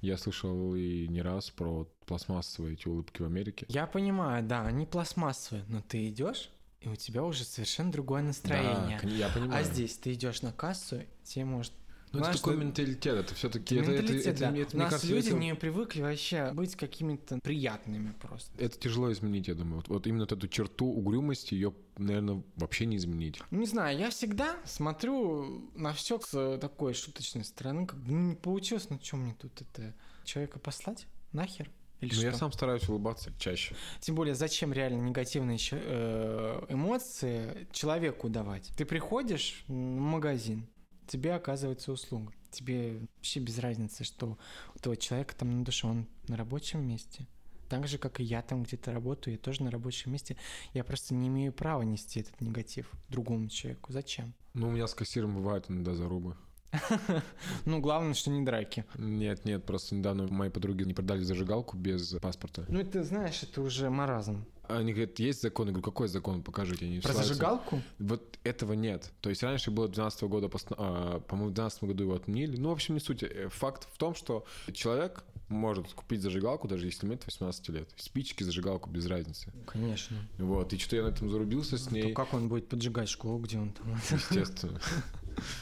я слышал и не раз про пластмассовые эти улыбки в Америке. Я понимаю, да, они пластмассовые, но ты идешь, и у тебя уже совершенно другое настроение. Да, я понимаю. а здесь ты идешь на кассу, тебе может Ну, это такой менталитет, это все-таки... Это Это, это, да. это, У нас кажется, люди это- не привыкли вообще быть какими-то приятными просто. это тяжело изменить, я думаю. Вот, вот именно вот эту черту угрюмости, ее, наверное, вообще не изменить. Не знаю, я всегда смотрю на все с э, такой шуточной стороны, как бы ну, не получилось, ну что мне тут это человека послать? Нахер? Или Но что? я сам стараюсь улыбаться чаще. Тем более, зачем реально негативные э, эмоции человеку давать? Ты приходишь в магазин, тебе оказывается услуга. Тебе вообще без разницы, что у того человека там на душе, он на рабочем месте. Так же, как и я там где-то работаю, я тоже на рабочем месте. Я просто не имею права нести этот негатив другому человеку. Зачем? Ну, у меня с кассиром бывают иногда зарубы. Ну, главное, что не драки. Нет, нет, просто недавно моей подруге не продали зажигалку без паспорта. Ну, это, знаешь, это уже маразм. Они говорят, есть закон? Я говорю, какой закон? Покажите. Они Про ссылаются. зажигалку? Вот этого нет. То есть раньше было 12 года, пост- а, по-моему, в 12 году его отменили. Ну, в общем, не суть. Э, Факт в том, что человек может купить зажигалку, даже если имеет 18 лет. Спички, зажигалку, без разницы. Конечно. Вот. И что-то я на этом зарубился с То ней. как он будет поджигать школу, где он там? Естественно.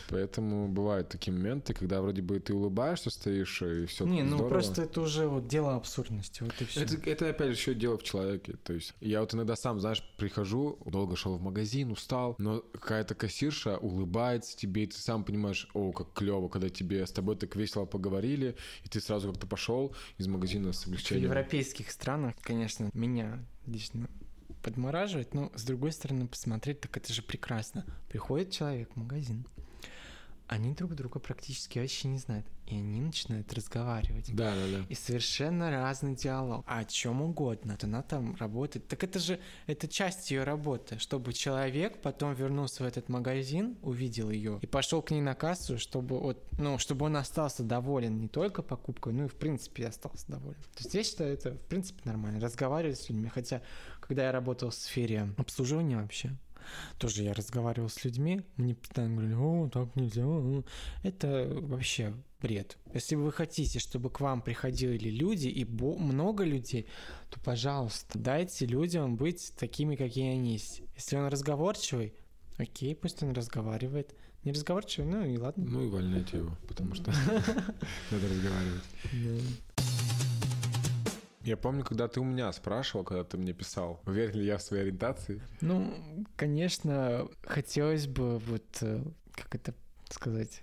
Поэтому бывают такие моменты, когда вроде бы ты улыбаешься, стоишь, и все Не, ну здорово. просто это уже вот дело абсурдности, вот и все. Это, это опять же еще дело в человеке. То есть я вот иногда сам, знаешь, прихожу, долго шел в магазин, устал, но какая-то кассирша улыбается тебе, и ты сам понимаешь, о, как клево, когда тебе с тобой так весело поговорили, и ты сразу как-то пошел из магазина с В облегчением. европейских странах, конечно, меня лично подмораживает, но с другой стороны посмотреть, так это же прекрасно. Приходит человек в магазин, они друг друга практически вообще не знают. И они начинают разговаривать. Да, да, да. И совершенно разный диалог. О чем угодно. Вот она там работает. Так это же, это часть ее работы, чтобы человек потом вернулся в этот магазин, увидел ее и пошел к ней на кассу, чтобы вот, ну, чтобы он остался доволен не только покупкой, ну и в принципе остался доволен. То есть я считаю, это в принципе нормально. Разговаривать с людьми. Хотя, когда я работал в сфере обслуживания вообще, тоже я разговаривал с людьми, мне постоянно говорили, о, так нельзя. Это вообще бред. Если вы хотите, чтобы к вам приходили люди и много людей, то, пожалуйста, дайте людям быть такими, какие они есть. Если он разговорчивый, окей, пусть он разговаривает. Не разговорчивый, ну и ладно. Ну и увольняйте его, потому что надо разговаривать. Я помню, когда ты у меня спрашивал, когда ты мне писал, уверен ли я в своей ориентации. Ну, конечно, хотелось бы вот, э, как это сказать,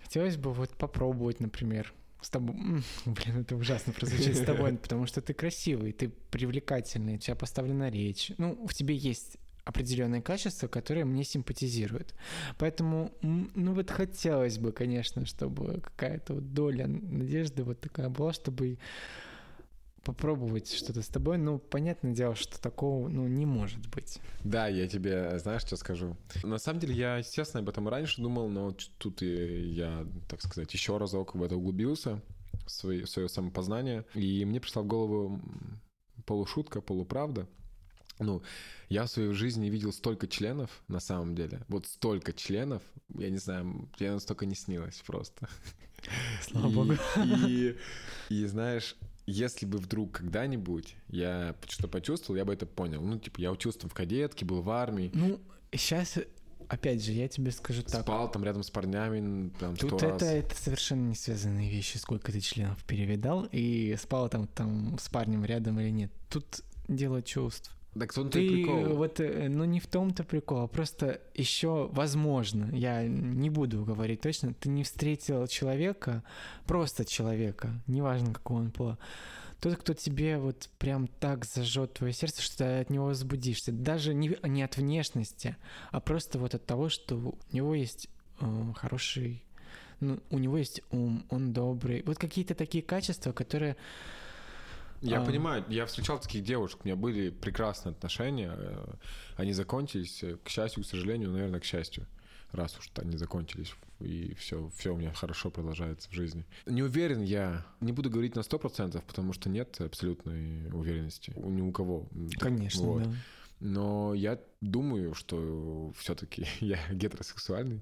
хотелось бы вот попробовать, например, с тобой... Блин, это ужасно прозвучит с тобой, потому что ты красивый, ты привлекательный, у тебя поставлена речь. Ну, в тебе есть определенные качества, которые мне симпатизируют. Поэтому, ну вот хотелось бы, конечно, чтобы какая-то вот доля надежды вот такая была, чтобы попробовать что-то с тобой, ну, понятное дело, что такого, ну, не может быть. Да, я тебе, знаешь, что скажу? На самом деле, я, естественно, об этом раньше думал, но тут и я, так сказать, еще разок в это углубился, в свое, в свое самопознание, и мне пришла в голову полушутка, полуправда. Ну, я в своей жизни видел столько членов, на самом деле. Вот столько членов, я не знаю, я настолько не снилось просто. Слава и, богу. И, и знаешь, если бы вдруг когда-нибудь я что-то почувствовал, я бы это понял. Ну, типа, я учился в кадетке, был в армии. Ну, сейчас, опять же, я тебе скажу так. Спал там рядом с парнями, там, Тут это, раз. это совершенно не связанные вещи, сколько ты членов перевидал, и спал там, там с парнем рядом или нет. Тут дело чувств. Так он ты прикол. вот, э, ну не в том-то прикол, а просто еще возможно, я не буду говорить точно, ты не встретил человека, просто человека, неважно какого он пола, тот, кто тебе вот прям так зажжет твое сердце, что ты от него возбудишься, даже не, не от внешности, а просто вот от того, что у него есть э, хороший, ну, у него есть ум, он добрый, вот какие-то такие качества, которые я а... понимаю, я встречал таких девушек, у меня были прекрасные отношения, э, они закончились, э, к счастью, к сожалению, наверное, к счастью, раз уж они закончились, и все, все у меня хорошо продолжается в жизни. Не уверен я, не буду говорить на сто процентов, потому что нет абсолютной уверенности у ни у кого. Конечно, вот. да. Но я думаю, что все-таки я гетеросексуальный.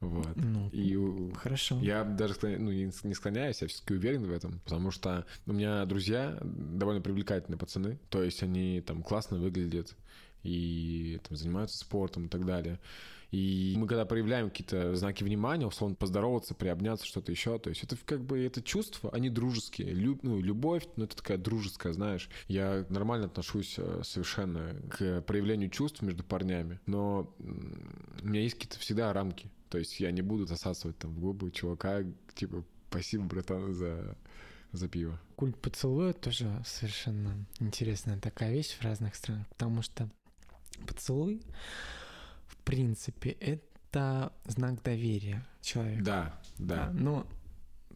Вот. Ну, и хорошо. Я даже ну, не склоняюсь, я все-таки уверен в этом, потому что у меня друзья довольно привлекательные пацаны, то есть они там классно выглядят и там, занимаются спортом и так далее. И мы когда проявляем какие-то знаки внимания, условно поздороваться, приобняться, что-то еще, то есть это как бы это чувства, они дружеские. Люб, ну, любовь, ну это такая дружеская, знаешь. Я нормально отношусь э, совершенно к проявлению чувств между парнями, но у меня есть какие-то всегда рамки. То есть я не буду засасывать там в губы чувака, типа, спасибо, братан, за за пиво. Культ поцелуя тоже совершенно интересная такая вещь в разных странах, потому что поцелуй, в принципе, это знак доверия человека. Да, да. Но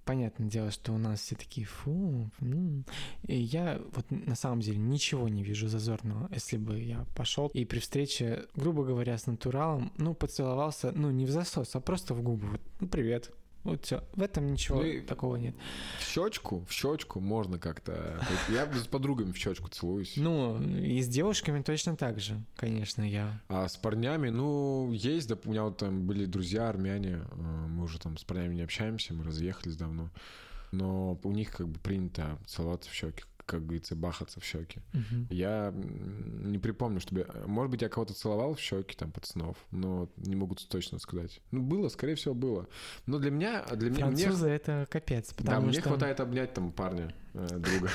понятное дело, что у нас все такие, фу, ну. И я вот на самом деле ничего не вижу зазорного, если бы я пошел и при встрече, грубо говоря, с натуралом, ну, поцеловался, ну, не в засос, а просто в губы, вот, ну, привет, вот все. В этом ничего ну, такого нет. В щечку, в щечку можно как-то. Я с подругами в щечку целуюсь. Ну, и с девушками точно так же, конечно, я. А с парнями, ну, есть, да, у меня вот там были друзья армяне, э, мы уже там с парнями не общаемся, мы разъехались давно. Но у них как бы принято целоваться в щеки как говорится, бахаться в щеки. Угу. Я не припомню, чтобы... Может быть, я кого-то целовал в щеки, там, пацанов, но не могу точно сказать. Ну, было, скорее всего, было. Но для меня... Для Французы мне... это капец, потому да, мне что... хватает обнять там парня, э, друга.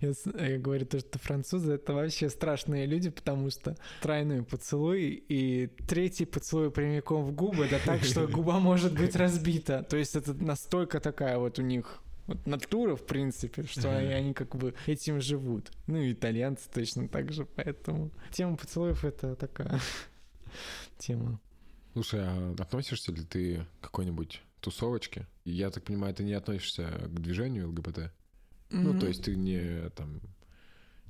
Я говорю то, что французы это вообще страшные люди, потому что тройной поцелуй и третий поцелуй прямиком в губы, да так, что губа может быть разбита. То есть это настолько такая вот у них вот натура, в принципе, что они, они как бы этим живут. Ну и итальянцы точно так же, поэтому тема поцелуев это такая тема Слушай, а относишься ли ты к какой-нибудь тусовочке? Я так понимаю, ты не относишься к движению ЛГБТ? Mm-hmm. Ну, то есть ты не там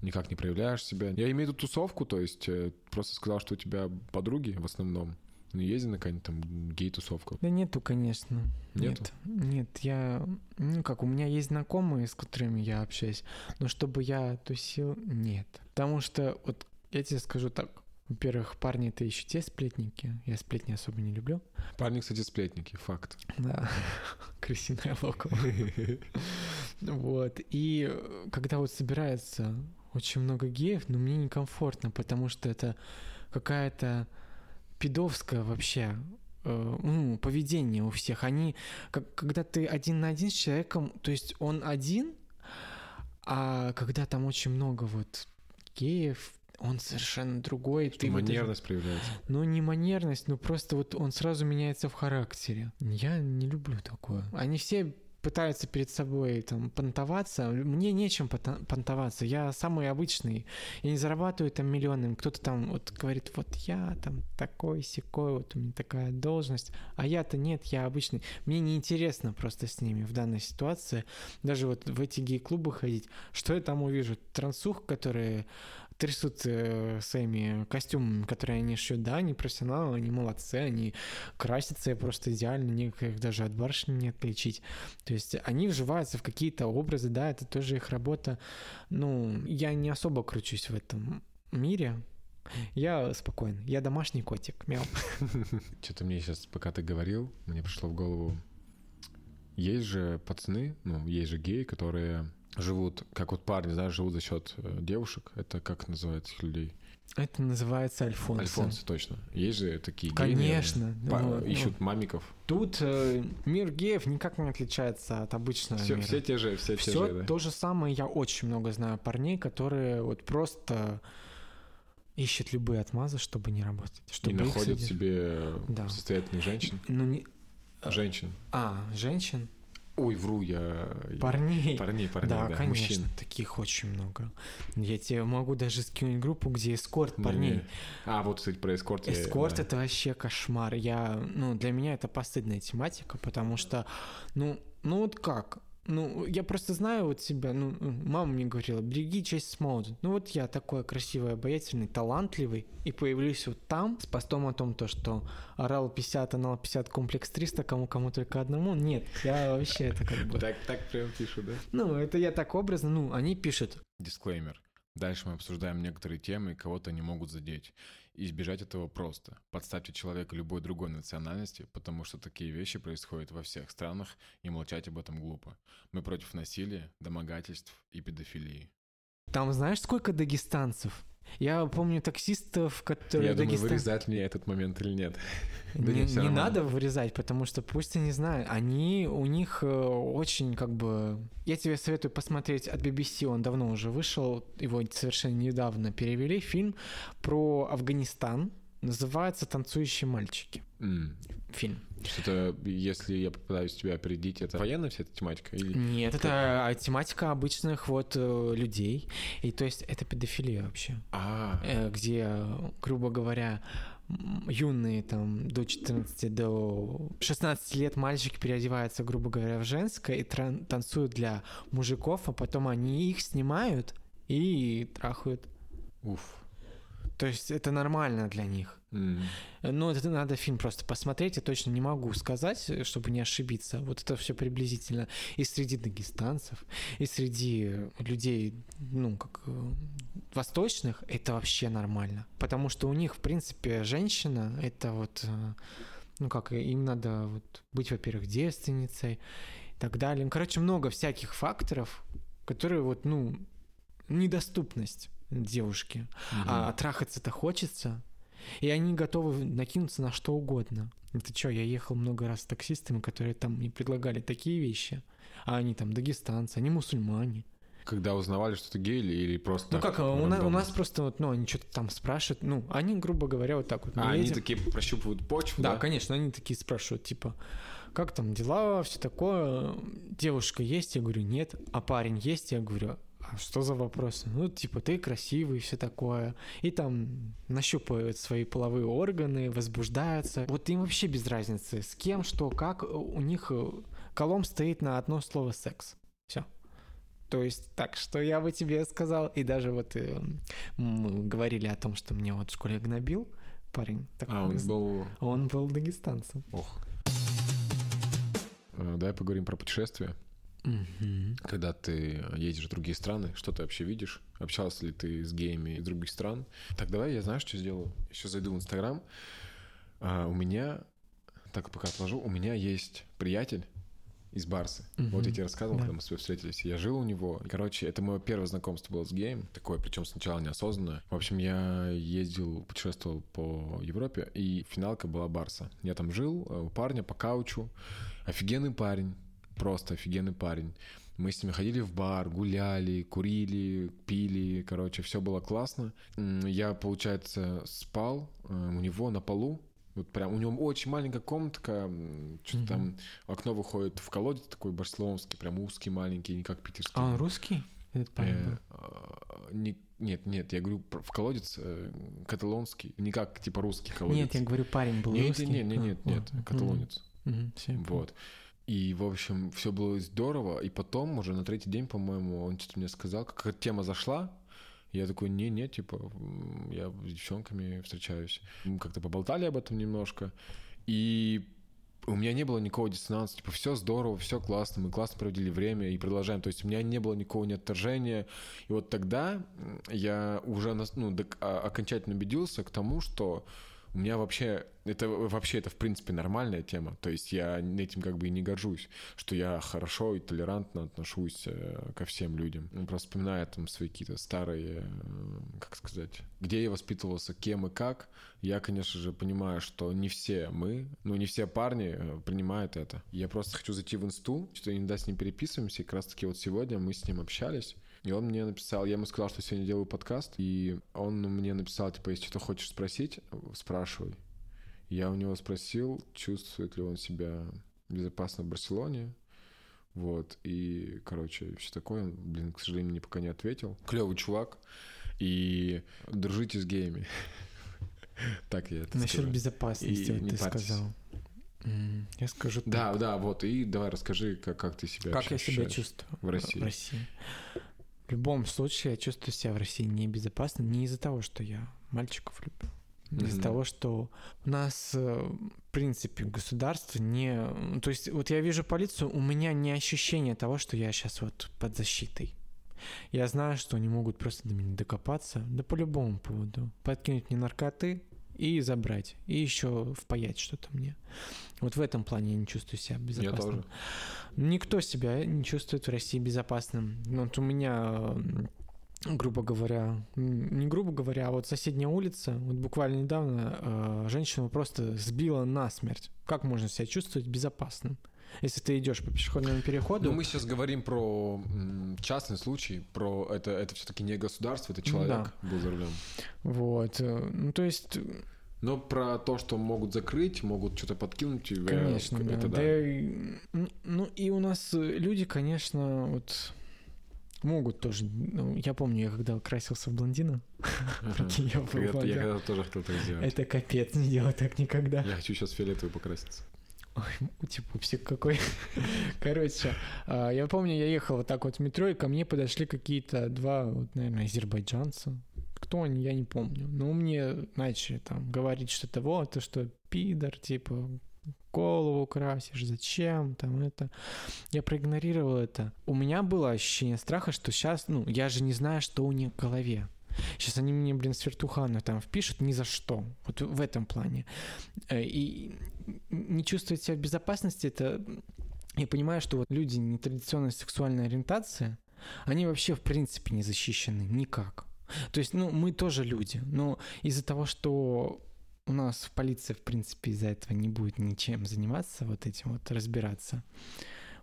никак не проявляешь себя. Я имею в виду тусовку, то есть э, просто сказал, что у тебя подруги в основном. Ну, ездили на какую-нибудь там гей-тусовку? Да нету, конечно. Нету? Нет, нет, я... Ну, как, у меня есть знакомые, с которыми я общаюсь, но чтобы я тусил, нет. Потому что, вот, я тебе скажу так, во-первых, парни это еще те сплетники. Я сплетни особо не люблю. Парни, кстати, сплетники, факт. Да, крысиная локо. Вот. И когда вот собирается очень много геев, но мне некомфортно, потому что это какая-то пидовское вообще э, ну, поведение у всех. Они, как, когда ты один на один с человеком, то есть он один, а когда там очень много вот геев, он совершенно другой. Что ты манерность даже... проявляется. Ну, не манерность, но просто вот он сразу меняется в характере. Я не люблю такое. Они все пытаются перед собой там понтоваться. Мне нечем понтоваться. Я самый обычный. Я не зарабатываю там миллионами. Кто-то там вот говорит, вот я там такой секой, вот у меня такая должность. А я-то нет, я обычный. Мне неинтересно просто с ними в данной ситуации. Даже вот в эти гей-клубы ходить. Что я там увижу? Трансух, которые трясут э, своими костюмами, которые они шьют. Да, они профессионалы, они молодцы, они красятся просто идеально, никаких даже от барышни не отличить. То есть они вживаются в какие-то образы, да, это тоже их работа. Ну, я не особо кручусь в этом мире, я спокоен. Я домашний котик. Мяу. Что-то мне сейчас, пока ты говорил, мне пришло в голову. Есть же пацаны, ну, есть же геи, которые живут, как вот парни, знаешь, живут за счет э, девушек. Это как называется этих людей? Это называется альфонсы. Альфонсы, точно. Есть же такие геи. Конечно. По- ну, ищут ну, мамиков. Тут э, мир геев никак не отличается от обычного все, мира. Все те же, все, все те же, да. то же самое. Я очень много знаю парней, которые вот просто ищут любые отмазы, чтобы не работать. Чтобы И находят себе да. состоятельных женщин. Ну, не... Женщин. А, женщин. Ой, вру я. Парней. Парней, парней, да, да, конечно, мужчин. таких очень много. Я тебе могу даже скинуть группу, где эскорт парней. Не, не. А, вот, кстати, про эскорт. Эскорт я, да. это вообще кошмар. Я, ну, для меня это постыдная тематика, потому что, ну, ну вот как? Ну, я просто знаю вот себя, ну, мама мне говорила, береги честь Смолден. Ну, вот я такой красивый, обаятельный, талантливый, и появлюсь вот там с постом о том, то, что орал 50, анал 50, комплекс 300, кому-кому только одному. Нет, я вообще это как бы... Так, так прям пишу, да? Ну, это я так образно, ну, они пишут. Дисклеймер. Дальше мы обсуждаем некоторые темы, и кого-то они могут задеть. Избежать этого просто. Подставьте человека любой другой национальности, потому что такие вещи происходят во всех странах, и молчать об этом глупо. Мы против насилия, домогательств и педофилии. Там знаешь, сколько дагестанцев? Я помню таксистов, которые... Я думаю, вырезать мне этот момент или нет. Не, не надо вырезать, потому что пусть они знают. Они, у них э, очень как бы... Я тебе советую посмотреть от BBC, он давно уже вышел, его совершенно недавно перевели, фильм про Афганистан, называется «Танцующие мальчики». Mm. Фильм. Что-то, если я попытаюсь тебя опередить, это военная вся эта тематика? Или... Нет, это а, тематика обычных вот э, людей. И то есть это педофилия вообще. А. Э, где, грубо говоря, юные там до 14 до 16 лет мальчики переодеваются, грубо говоря, в женское и танцуют для мужиков, а потом они их снимают и трахают. Уф. То есть это нормально для них. Mm. Но это надо фильм просто посмотреть. Я точно не могу сказать, чтобы не ошибиться. Вот это все приблизительно и среди дагестанцев, и среди людей, ну, как э, восточных, это вообще нормально. Потому что у них, в принципе, женщина, это вот, э, ну, как, им надо вот быть, во-первых, девственницей и так далее. Короче, много всяких факторов, которые вот, ну, недоступность девушки. Угу. А трахаться-то хочется. И они готовы накинуться на что угодно. Это что, я ехал много раз с таксистами, которые там мне предлагали такие вещи. А они там дагестанцы, они мусульмане. Когда узнавали, что ты гей или, или просто... Ну как, у, на, у нас просто вот, ну, они что-то там спрашивают, ну, они, грубо говоря, вот так вот. А едем. они такие прощупывают почву, да? Да, конечно, они такие спрашивают, типа, как там дела, все такое, девушка есть? Я говорю, нет. А парень есть? Я говорю, а что за вопросы? Ну, типа, ты красивый, все такое. И там нащупывают свои половые органы, возбуждаются. Вот им вообще без разницы, с кем, что, как. У них э, колом стоит на одно слово секс. Все. То есть так, что я бы тебе сказал, и даже вот э, мы говорили о том, что мне вот в школе гнобил парень. Такой, а, он был... Он был дагестанцем. Ох. Э, давай поговорим про путешествия. Угу. Когда ты едешь в другие страны, что ты вообще видишь? Общался ли ты с геями из других стран? Так, давай я знаешь, что сделаю? Еще зайду в Инстаграм. А, у меня, так пока отложу, у меня есть приятель, из Барсы. Угу. Вот я тебе рассказывал, да. когда мы с тобой встретились. Я жил у него. И, короче, это мое первое знакомство было с геем. Такое, причем сначала неосознанное. В общем, я ездил, путешествовал по Европе, и финалка была Барса. Я там жил э, у парня по каучу. Офигенный парень. Просто офигенный парень. Мы с ними ходили в бар, гуляли, курили, пили, короче, все было классно. Я, получается, спал э, у него на полу, вот прям у него очень маленькая комнатка, что-то угу. там окно выходит в колодец такой барселонский, прям узкий, маленький, не как питерский. А он русский? Этот парень э, а, не, нет, нет, я говорю в колодец э, каталонский, не как типа русский колодец. Нет, я говорю парень был нет, русский. Нет, нет, нет, а, нет, нет, каталонец. Угу, вот. И, в общем, все было здорово. И потом, уже на третий день, по-моему, он что-то мне сказал, как тема зашла, я такой, не-не, типа, я с девчонками встречаюсь. Мы как-то поболтали об этом немножко. И у меня не было никакого диссонанса, типа, все здорово, все классно, мы классно проводили время и продолжаем. То есть у меня не было никакого неотторжения. И вот тогда я уже ну, а, окончательно убедился к тому, что у меня вообще это вообще это в принципе нормальная тема. То есть я этим как бы и не горжусь, что я хорошо и толерантно отношусь э, ко всем людям. Просто вспоминая там свои какие-то старые, э, как сказать, где я воспитывался, кем и как, я, конечно же, понимаю, что не все мы, ну не все парни э, принимают это. Я просто хочу зайти в инсту, что иногда с ним переписываемся, и как раз таки вот сегодня мы с ним общались. И он мне написал, я ему сказал, что сегодня делаю подкаст, и он мне написал, типа, если что хочешь спросить, спрашивай. Я у него спросил, чувствует ли он себя безопасно в Барселоне. Вот, и, короче, все такое. Он, блин, к сожалению, мне пока не ответил. Клевый чувак. И дружите с геями. Так я это Насчет безопасности, ты сказал. Я скажу Да, да, вот. И давай расскажи, как, как ты себя Как я себя чувствую в России. В России. В любом случае, я чувствую себя в России небезопасно не из-за того, что я мальчиков люблю. Mm-hmm. Из-за того, что у нас, э, в принципе, государство не... То есть вот я вижу полицию, у меня не ощущение того, что я сейчас вот под защитой. Я знаю, что они могут просто до меня докопаться, да по любому поводу. Подкинуть мне наркоты, и забрать, и еще впаять что-то мне. Вот в этом плане я не чувствую себя безопасным. Я тоже. Никто себя не чувствует в России безопасным. Вот у меня грубо говоря, не грубо говоря, а вот соседняя улица, вот буквально недавно э, женщину просто сбила насмерть. Как можно себя чувствовать безопасным? Если ты идешь по пешеходному переходу. Ну, мы сейчас говорим про частный случай, про это, это все-таки не государство, это человек да. был за рулем. Вот. Э, ну, то есть. Но про то, что могут закрыть, могут что-то подкинуть, конечно, да. это да. да. Ну и у нас люди, конечно, вот могут тоже. Ну, я помню, я когда красился в блондина, я был Я тоже хотел так сделать. Это капец, не делай так никогда. Я хочу сейчас фиолетовый покраситься. Ой, типа, все какой. Короче, а, я помню, я ехал вот так вот в метро, и ко мне подошли какие-то два, вот, наверное, азербайджанца. Кто они, я не помню. Но мне начали там говорить что-то, вот, то, что пидор, типа, голову красишь, зачем там это. Я проигнорировал это. У меня было ощущение страха, что сейчас, ну, я же не знаю, что у них в голове. Сейчас они мне, блин, с вертухана там впишут ни за что. Вот в этом плане. Э, и не чувствовать себя в безопасности, это... Я понимаю, что вот люди нетрадиционной сексуальной ориентации, они вообще в принципе не защищены никак. То есть, ну, мы тоже люди, но из-за того, что у нас в полиции, в принципе, из-за этого не будет ничем заниматься, вот этим вот разбираться.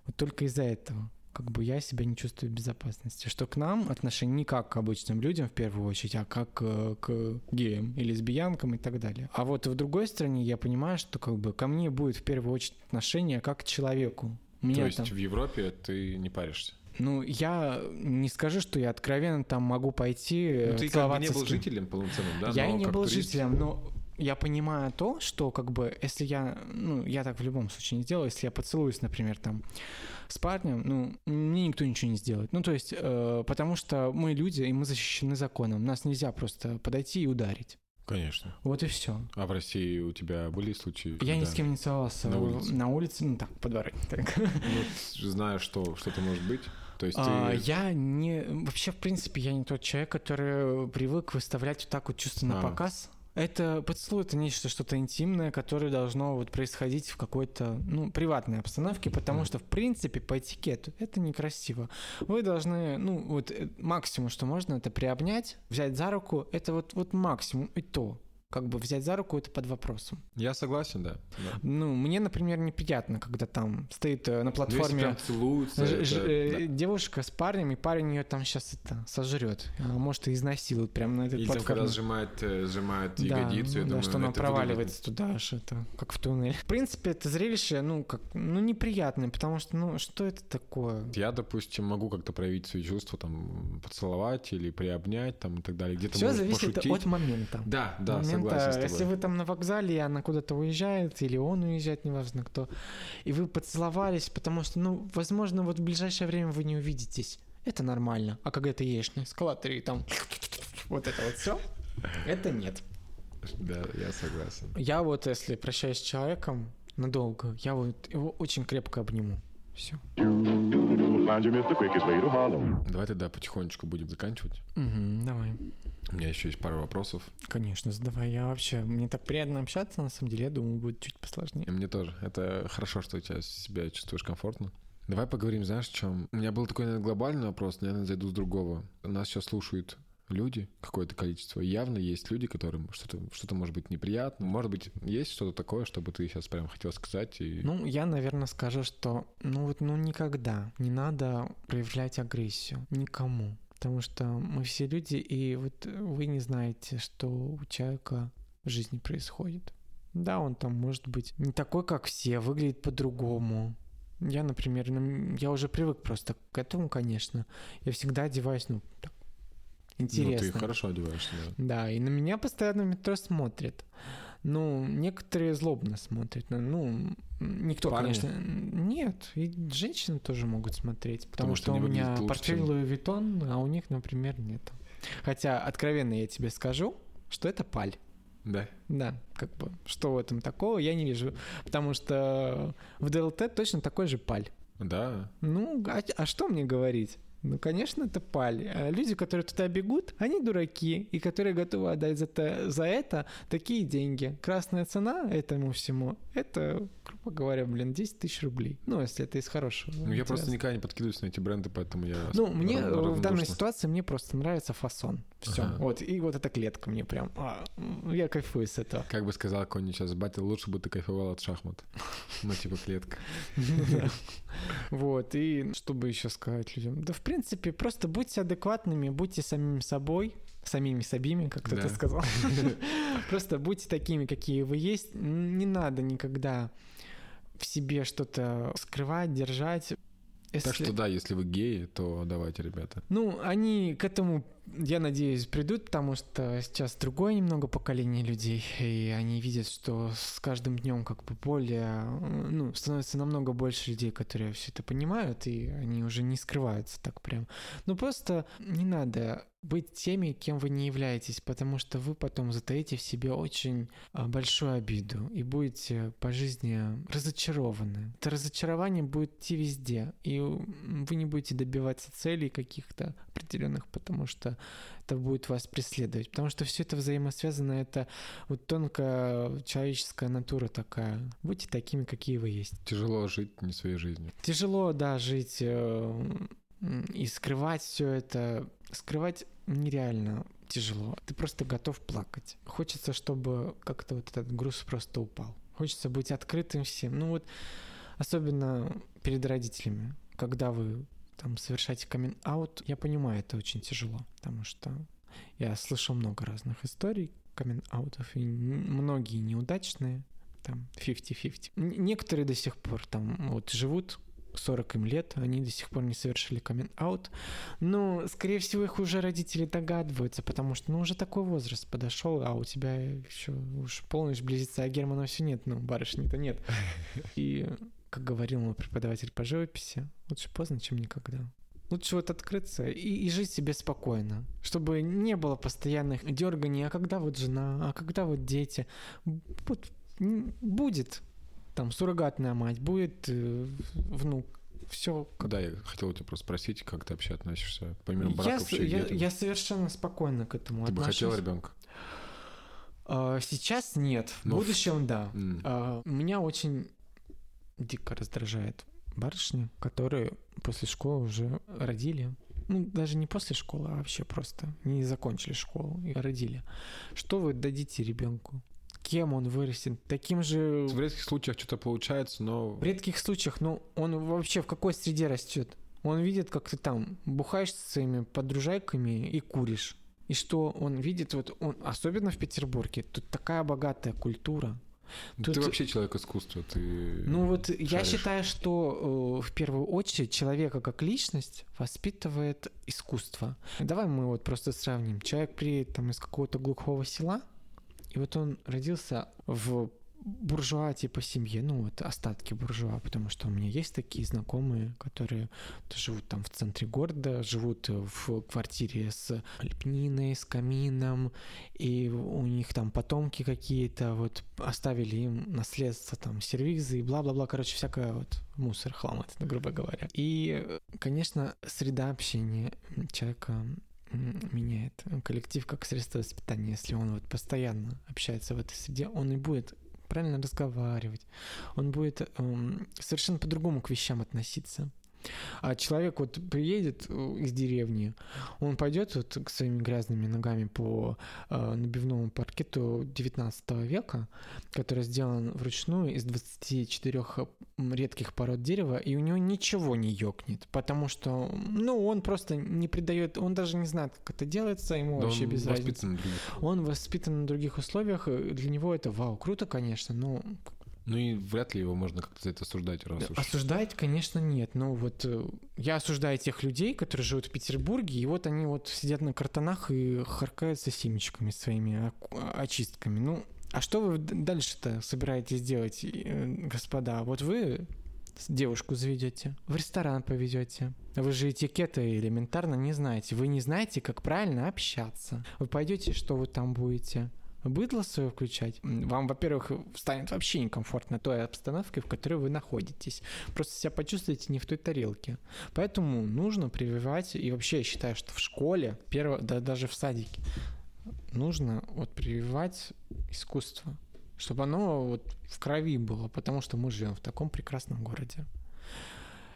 Вот только из-за этого как бы я себя не чувствую в безопасности. Что к нам отношение не как к обычным людям в первую очередь, а как к, к геям и лесбиянкам и так далее. А вот в другой стране я понимаю, что как бы ко мне будет в первую очередь отношение как к человеку. Меня То есть там... в Европе ты не паришься? Ну, я не скажу, что я откровенно там могу пойти ну, ты как бы не был жителем полноценным, да? Я не был турист... жителем, но я понимаю то, что как бы, если я, ну, я так в любом случае не сделаю, если я поцелуюсь, например, там, с парнем, ну, мне никто ничего не сделает. Ну, то есть, э, потому что мы люди, и мы защищены законом. Нас нельзя просто подойти и ударить. Конечно. Вот и все. А в России у тебя были случаи? Я ни с кем не целовался. На улице? На улице, ну так, по дворе. Так. Ну, знаю, что что-то может быть. То есть а, Я не... Вообще, в принципе, я не тот человек, который привык выставлять вот так вот чувства на а. показ. Это поцелуй, это нечто что-то интимное, которое должно вот происходить в какой-то, ну, приватной обстановке, потому что, в принципе, по этикету это некрасиво. Вы должны, ну, вот э, максимум, что можно, это приобнять, взять за руку, это вот, вот максимум и то как бы взять за руку это под вопросом. Я согласен, да. да. Ну, мне, например, неприятно, когда там стоит э, на платформе прям целуются, ж- это, э, да. девушка с парнем, и парень ее там сейчас это сожрет, а может и изнасилует прямо на этой Или платформе. когда сжимает, э, сжимает да, ягодицу, я да, думаю, что она проваливается выглядит. туда аж это, как в туннель. В принципе, это зрелище, ну, как, ну, неприятное, потому что, ну, что это такое? Я, допустим, могу как-то проявить свои чувства, там, поцеловать или приобнять, там, и так далее. Где-то Все зависит пошутить. от момента. Да, да, Момент согласен Если вы там на вокзале, и она куда-то уезжает, или он уезжает, неважно кто, и вы поцеловались, потому что, ну, возможно, вот в ближайшее время вы не увидитесь. Это нормально. А когда ты ешь на эскалаторе и там вот это вот все, это нет. Да, я согласен. Я вот, если прощаюсь с человеком надолго, я вот его очень крепко обниму. Все. Давай тогда потихонечку будем заканчивать. Угу, давай. У меня еще есть пару вопросов. Конечно, задавай. Я вообще... Мне так приятно общаться, на самом деле. Я думаю, будет чуть посложнее. И мне тоже. Это хорошо, что у тебя себя чувствуешь комфортно. Давай поговорим, знаешь, о чем? У меня был такой, наверное, глобальный вопрос, но я зайду с другого. Нас сейчас слушают люди, какое-то количество. Явно есть люди, которым что-то, что-то может быть неприятно. Может быть, есть что-то такое, чтобы ты сейчас прям хотел сказать? И... Ну, я, наверное, скажу, что ну вот ну никогда не надо проявлять агрессию никому. Потому что мы все люди, и вот вы не знаете, что у человека в жизни происходит. Да, он там может быть не такой, как все, выглядит по-другому. Я, например, я уже привык просто к этому, конечно. Я всегда одеваюсь, ну, так, интересно. Ну, ты хорошо одеваешься, да. Да, и на меня постоянно в метро смотрят. Ну, некоторые злобно смотрят. Ну, никто, Парни? конечно... Нет, и женщины тоже могут смотреть. Потому, потому что, что у меня портфель Луи Виттон, а у них, например, нет. Хотя, откровенно я тебе скажу, что это паль. Да. Да, как бы, что в этом такого, я не вижу. Потому что в ДЛТ точно такой же паль. Да. Ну, а, а что мне говорить? Ну, конечно, это пали. А люди, которые туда бегут, они дураки, и которые готовы отдать за, это, за это такие деньги. Красная цена этому всему, это, грубо говоря, блин, 10 тысяч рублей. Ну, если это из хорошего. Ну, я просто никогда не подкидываюсь на эти бренды, поэтому я... Ну, мне в данной ситуации мне просто нравится фасон. Все. Ага. Вот, и вот эта клетка мне прям... А, я кайфую с этого. Как бы сказал какой-нибудь сейчас батя, лучше бы ты кайфовал от шахмат. Ну, типа клетка. Вот, и что бы еще сказать людям? Да, в принципе, просто будьте адекватными, будьте самими собой, самими собими, как кто-то сказал. Просто будьте такими, какие вы есть. Не надо никогда в себе что-то скрывать, держать. Если... Так что да, если вы геи, то давайте, ребята. Ну, они к этому, я надеюсь, придут, потому что сейчас другое немного поколение людей, и они видят, что с каждым днем как бы более, ну, становится намного больше людей, которые все это понимают, и они уже не скрываются так прям. Ну, просто не надо быть теми, кем вы не являетесь, потому что вы потом затаите в себе очень а, большую обиду и будете по жизни разочарованы. Это разочарование будет идти везде, и вы не будете добиваться целей каких-то определенных, потому что это будет вас преследовать. Потому что все это взаимосвязано, это вот тонкая человеческая натура такая. Будьте такими, какие вы есть. Тяжело жить не своей жизнью. Тяжело, да, жить э, и скрывать все это. Скрывать нереально тяжело. Ты просто готов плакать. Хочется, чтобы как-то вот этот груз просто упал. Хочется быть открытым всем. Ну вот, особенно перед родителями, когда вы там совершаете камин аут я понимаю, это очень тяжело, потому что я слышал много разных историй камин аутов и многие неудачные, там 50-50. Некоторые до сих пор там вот живут 40 им лет, они до сих пор не совершили камин-аут. Но, скорее всего, их уже родители догадываются, потому что, ну, уже такой возраст подошел, а у тебя еще уж полночь близится, а Германа все нет, ну, барышни-то нет. И, как говорил мой преподаватель по живописи, лучше поздно, чем никогда. Лучше вот открыться и, и жить себе спокойно, чтобы не было постоянных дерганий, а когда вот жена, а когда вот дети. Вот будет там суррогатная мать, будет э, внук, все. Да, я хотел тебя просто спросить, как ты вообще относишься, помимо брака я, вообще я, я совершенно спокойно к этому Ты отношусь. бы хотел ребенка? А, сейчас нет, в Но в- будущем да. А, меня очень дико раздражает барышни, которые после школы уже родили. Ну, даже не после школы, а вообще просто не закончили школу и родили. Что вы дадите ребенку? Кем он вырастет? Таким же... В редких случаях что-то получается, но... В редких случаях, ну, он вообще в какой среде растет? Он видит, как ты там бухаешь со своими подружайками и куришь. И что он видит, вот он, особенно в Петербурге, тут такая богатая культура. Ты Тут- вообще человек искусства, ты... Ну вот я шаришь. считаю, что э, в первую очередь человека как личность воспитывает искусство. Давай мы вот просто сравним. Человек приедет там из какого-то глухого села, и вот он родился в буржуа типа семье, ну вот остатки буржуа, потому что у меня есть такие знакомые, которые живут там в центре города, живут в квартире с лепниной, с камином, и у них там потомки какие-то вот оставили им наследство там сервизы и бла-бла-бла, короче, всякое вот мусор, хлам, это, грубо говоря. И, конечно, среда общения человека меняет коллектив как средство воспитания. Если он вот постоянно общается в этой среде, он и будет правильно разговаривать, он будет эм, совершенно по-другому к вещам относиться. А человек вот приедет э, из деревни, он пойдет вот к своими грязными ногами по э, набивному паркету 19 века, который сделан вручную из 24 редких пород дерева, и у него ничего не ёкнет, потому что, ну, он просто не придает, он даже не знает, как это делается, ему Да вообще он без разницы. Он воспитан на других условиях, для него это вау, круто, конечно, но Ну и вряд ли его можно как-то за это осуждать, раз уж... осуждать, конечно, нет. Но вот э, я осуждаю тех людей, которые живут в Петербурге, и вот они вот сидят на картонах и харкаются семечками своими оку- очистками. Ну, а что вы дальше-то собираетесь делать, э, господа? Вот вы девушку заведете, в ресторан повезете. Вы же этикета элементарно не знаете. Вы не знаете, как правильно общаться. Вы пойдете, что вы там будете? Быдло свое включать? Вам, во-первых, станет вообще некомфортно той обстановке, в которой вы находитесь. Просто себя почувствуете не в той тарелке. Поэтому нужно прививать, и вообще я считаю, что в школе, перво, да даже в садике, нужно вот прививать искусство, чтобы оно вот в крови было, потому что мы живем в таком прекрасном городе.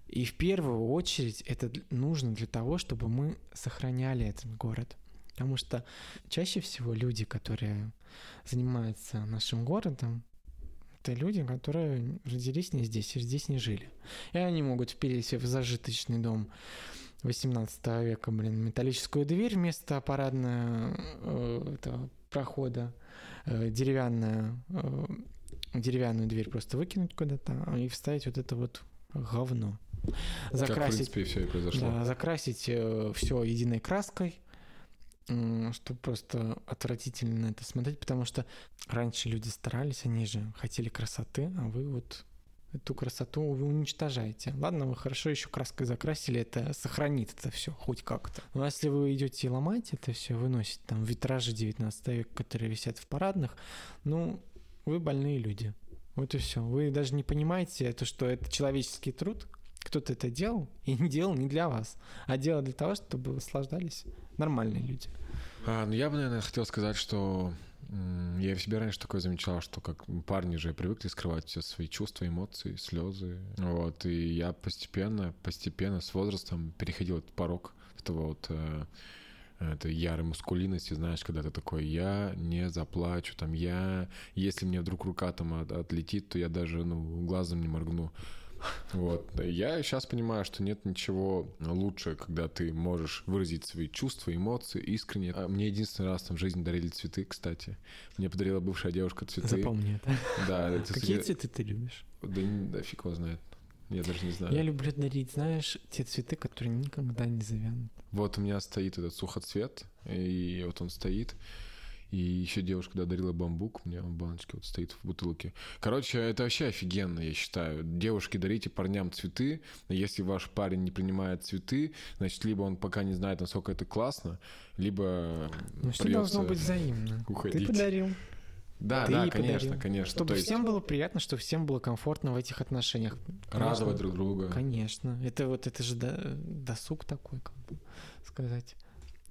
И в первую очередь это нужно для того, чтобы мы сохраняли этот город. Потому что чаще всего люди, которые занимаются нашим городом, это люди, которые родились не здесь и здесь не жили. И они могут впилить в зажиточный дом 18 века, блин, металлическую дверь вместо парадного э, этого прохода, э, деревянная, э, деревянную дверь просто выкинуть куда-то и вставить вот это вот говно. Как, в Закрасить принципе, все и произошло. да, закрасить все единой краской, м, чтобы просто отвратительно это смотреть, потому что раньше люди старались, они же хотели красоты, а вы вот эту красоту вы уничтожаете. Ладно, вы хорошо еще краской закрасили, это сохранит это все хоть как-то. Но если вы идете ломать это все, выносите там витражи 19 века, которые висят в парадных, ну, вы больные люди. Вот и все. Вы даже не понимаете, это, что это человеческий труд, кто-то это делал, и не делал не для вас, а делал для того, чтобы наслаждались нормальные люди. А, ну я бы, наверное, хотел сказать, что я в себе раньше такое замечал, что как парни же привыкли скрывать все свои чувства, эмоции, слезы. Вот, и я постепенно, постепенно с возрастом переходил этот порог этого вот э, этой ярой мускулинности, знаешь, когда ты такой, я не заплачу, там, я, если мне вдруг рука там от- отлетит, то я даже, ну, глазом не моргну. Вот. Я сейчас понимаю, что нет ничего лучше, когда ты можешь выразить свои чувства, эмоции искренне. А Мне единственный раз там в жизни дарили цветы, кстати. Мне подарила бывшая девушка цветы. Запомни это. Да, это, Какие цветы ты любишь? Да, да фиг его знает. Я даже не знаю. Я люблю дарить, знаешь, те цветы, которые никогда не завянут. Вот у меня стоит этот сухоцвет, и вот он стоит. И еще девушка, дарила бамбук, у меня в баночке вот стоит в бутылке. Короче, это вообще офигенно, я считаю. Девушки, дарите парням цветы. Если ваш парень не принимает цветы, значит, либо он пока не знает, насколько это классно, либо Ну, все должно быть взаимно. уходить. Ты подарил. Да, Ты да, конечно, подарил. конечно. Чтобы То есть всем было приятно, чтобы всем было комфортно в этих отношениях. радовать друг друга. Конечно. Это вот это же до- досуг такой, как бы сказать.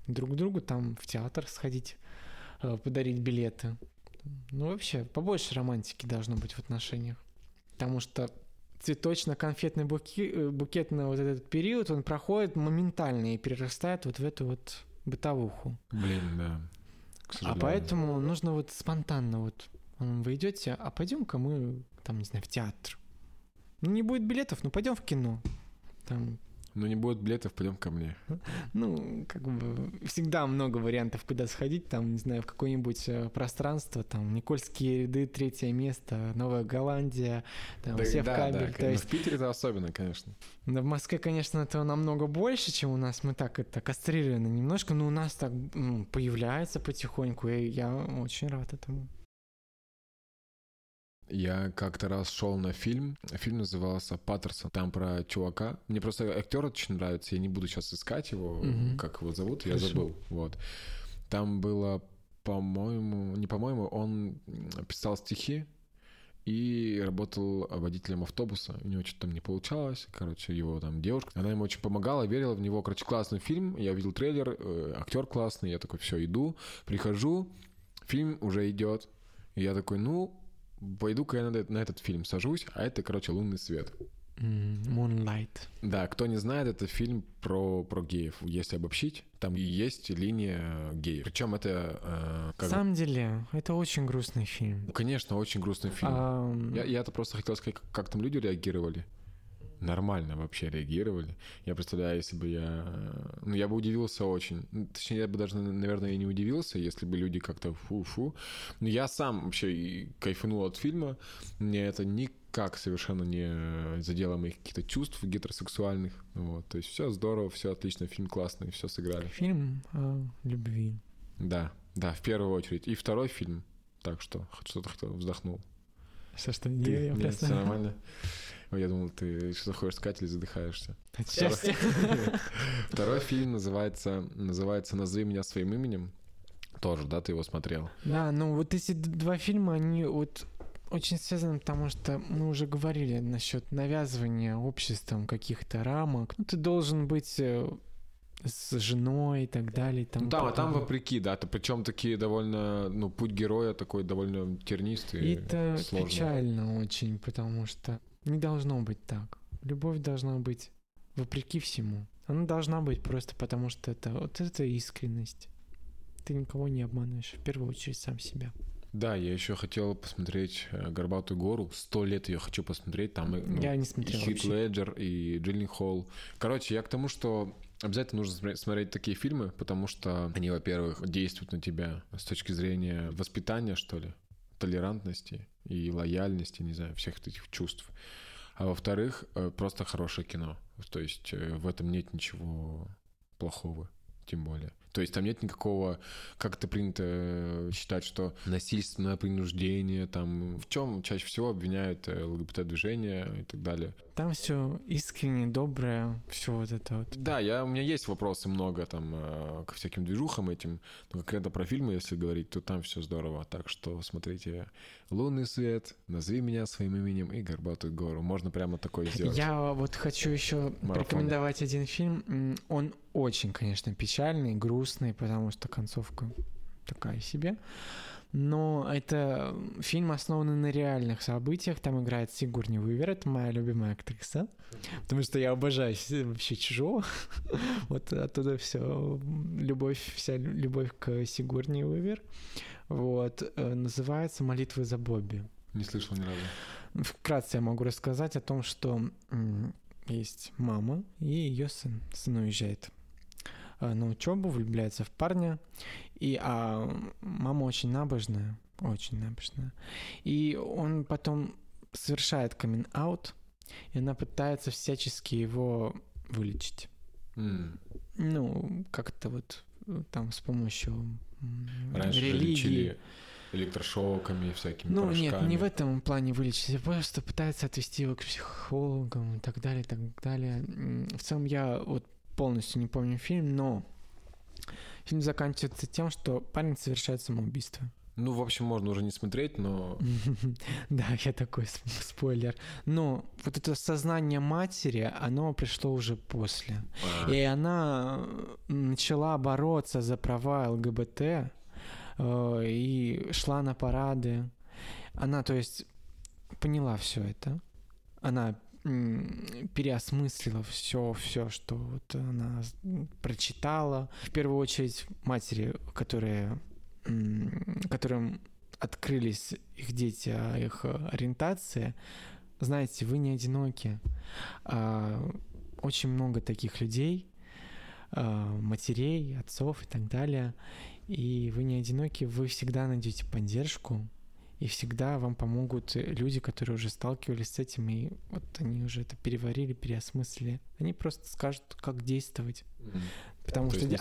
Друг другу там в театр сходить, подарить билеты. Ну, вообще, побольше романтики должно быть в отношениях. Потому что цветочно-конфетный буки- э, букетный вот этот период, он проходит моментально и перерастает вот в эту вот бытовуху. Блин, да. А поэтому нужно вот спонтанно вот вы идете, а пойдем-ка мы там, не знаю, в театр. Ну, не будет билетов, ну пойдем в кино. Там, Ну не будет билетов, пойдем ко мне. ну, как бы всегда много вариантов, куда сходить, там, не знаю, в какое-нибудь э, пространство, там, Никольские ряды, третье место, Новая Голландия, там, Да, все в да, кабель. да, То ну, есть в Питере это особенно, конечно. да, в Москве, конечно, этого намного больше, чем у нас. Мы так это кастрированы немножко, но у нас так м, появляется потихоньку, и я очень рад этому. Я как-то раз шел на фильм. Фильм назывался Паттерсон. Там про чувака. Мне просто актер очень нравится. Я не буду сейчас искать его, Мгм. как его зовут. Я Хорошо. забыл. Вот. Там было, по-моему, не по-моему, он писал стихи и работал водителем автобуса. У него что-то там не получалось. Короче, его там девушка, она ему очень помогала, верила в него. Короче, классный фильм. Я увидел трейлер, э, актер классный. Я такой, все, иду, прихожу, фильм уже идет. И я такой, ну, пойду-ка я на, этот- на этот фильм сажусь, а это, короче, «Лунный свет». Moonlight. Да, кто не знает, это фильм про, про геев. Если обобщить, там и есть линия геев. Причем это... э, На как бы- самом деле, это очень грустный фильм. Конечно, очень грустный фильм. Ам, Я, я-то просто хотел сказать, как, как там люди реагировали. Нормально вообще реагировали. Я представляю, если бы я... Ну, я бы удивился очень. Ну, Точнее, я бы даже, наверное, и не удивился, если бы люди как-то фу-фу. Но я сам вообще кайфанул от фильма. Мне это никак совершенно не задело моих каких-то чувств гетеросексуальных. Вот. То есть все здорово, все отлично, фильм классный, все сыграли. Фильм о любви. Да, да, в первую очередь. И второй фильм. Так что, хоть что-то вздохнул. Что, что, Ты, я, нет, всё нормально. Я думал, ты что хочешь сказать или задыхаешься. От счастья. Второй фильм называется, называется «Назови меня своим именем». Тоже, да, ты его смотрел? Да, ну вот эти два фильма, они вот очень связаны, потому что мы уже говорили насчет навязывания обществом каких-то рамок. Ну, ты должен быть э, с женой и так далее. и тому Ну, там, а там вопреки, да, ты причем такие довольно, ну, путь героя такой довольно тернистый, И это сложный. печально очень, потому что не должно быть так. Любовь должна быть вопреки всему. Она должна быть просто потому, что это вот это искренность. Ты никого не обманываешь, в первую очередь сам себя. Да, я еще хотел посмотреть э, «Горбатую гору». Сто лет ее хочу посмотреть. Там и, ну, Я не и смотрел Хит вообще. Леджер, и Джиллин Холл. Короче, я к тому, что обязательно нужно смотреть такие фильмы, потому что они, во-первых, действуют на тебя с точки зрения воспитания, что ли, толерантности и лояльности, не знаю, всех этих чувств. А во-вторых, э, просто хорошее кино. То есть э, в этом нет ничего плохого, тем более. То есть там нет никакого, как это принято э, считать, что насильственное принуждение, там в чем чаще всего обвиняют э, ЛГБТ-движение и так далее. Там все искренне, доброе, все вот это вот. Да, я, у меня есть вопросы много там э, ко всяким движухам этим, но конкретно про фильмы, если говорить, то там все здорово. Так что смотрите «Лунный свет», «Назови меня своим именем» и «Горбатую гору». Можно прямо такое сделать. Я вот хочу еще Марафон. порекомендовать один фильм. Он очень, конечно, печальный, грустный, потому что концовка такая себе. Но это фильм, основанный на реальных событиях. Там играет Сигурни Уивер, это моя любимая актриса. Потому что я обожаю с- вообще чужого. Вот оттуда все любовь, вся лю- любовь к Сигурни Уивер. Вот. э, Называется «Молитвы за Бобби». Не слышал ни разу. Вкратце я могу рассказать о том, что есть мама и ее сын. Сын уезжает э, на учебу, влюбляется в парня, и а мама очень набожная, очень набожная. И он потом совершает камин-аут и она пытается всячески его вылечить. Mm. Ну, как-то вот там с помощью Раньше религии. лечили электрошоками, всякими Ну порошками. нет, не в этом плане вылечить, а просто пытается отвести его к психологам и так далее, и так далее. В целом я вот полностью не помню фильм, но фильм заканчивается тем, что парень совершает самоубийство. Ну, в общем, можно уже не смотреть, но... да, я такой спойлер. Но вот это сознание матери, оно пришло уже после. А. И она начала бороться за права ЛГБТ э, и шла на парады. Она, то есть, поняла все это. Она переосмыслила все, все, что вот она прочитала. В первую очередь матери, которые которым открылись их дети, а их ориентация, знаете, вы не одиноки. А, очень много таких людей, а, матерей, отцов и так далее. И вы не одиноки, вы всегда найдете поддержку, и всегда вам помогут люди, которые уже сталкивались с этим, и вот они уже это переварили, переосмыслили. Они просто скажут, как действовать. Mm-hmm. Потому То что,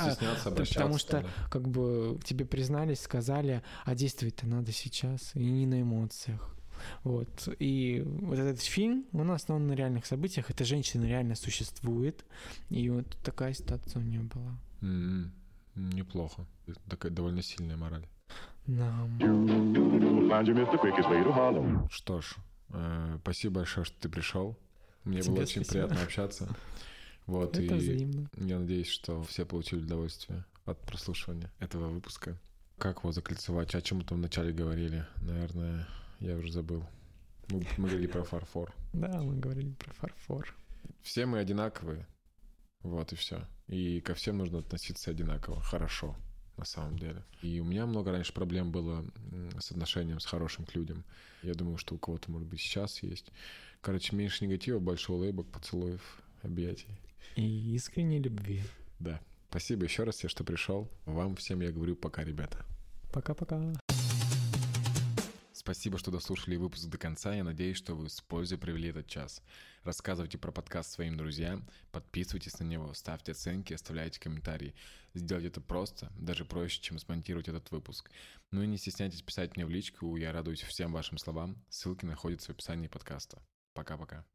а, потому что да. как бы тебе признались, сказали, а действовать-то надо сейчас, и не на эмоциях. Вот. И вот этот фильм, он основан на реальных событиях. Эта женщина реально существует. И вот такая ситуация у нее была. Mm-hmm. Неплохо. Такая довольно сильная мораль. Да. Что ж, э, спасибо большое, что ты пришел. Мне Тебе было очень спасибо. приятно общаться. Вот, Это и взаимно. я надеюсь, что все получили удовольствие от прослушивания этого выпуска. Как его закольцевать? О чем мы там вначале говорили? Наверное, я уже забыл. Мы, мы говорили про фарфор. Да, мы говорили про фарфор. Все мы одинаковые. Вот и все. И ко всем нужно относиться одинаково, хорошо, на самом деле. И у меня много раньше проблем было с отношением с хорошим к людям. Я думаю, что у кого-то, может быть, сейчас есть. Короче, меньше негатива, больше улыбок, поцелуев, объятий. И искренней любви. Да. Спасибо еще раз, что пришел. Вам всем я говорю пока, ребята. Пока-пока. Спасибо, что дослушали выпуск до конца. Я надеюсь, что вы с пользой провели этот час. Рассказывайте про подкаст своим друзьям, подписывайтесь на него, ставьте оценки, оставляйте комментарии. Сделать это просто, даже проще, чем смонтировать этот выпуск. Ну и не стесняйтесь писать мне в личку, я радуюсь всем вашим словам. Ссылки находятся в описании подкаста. Пока-пока.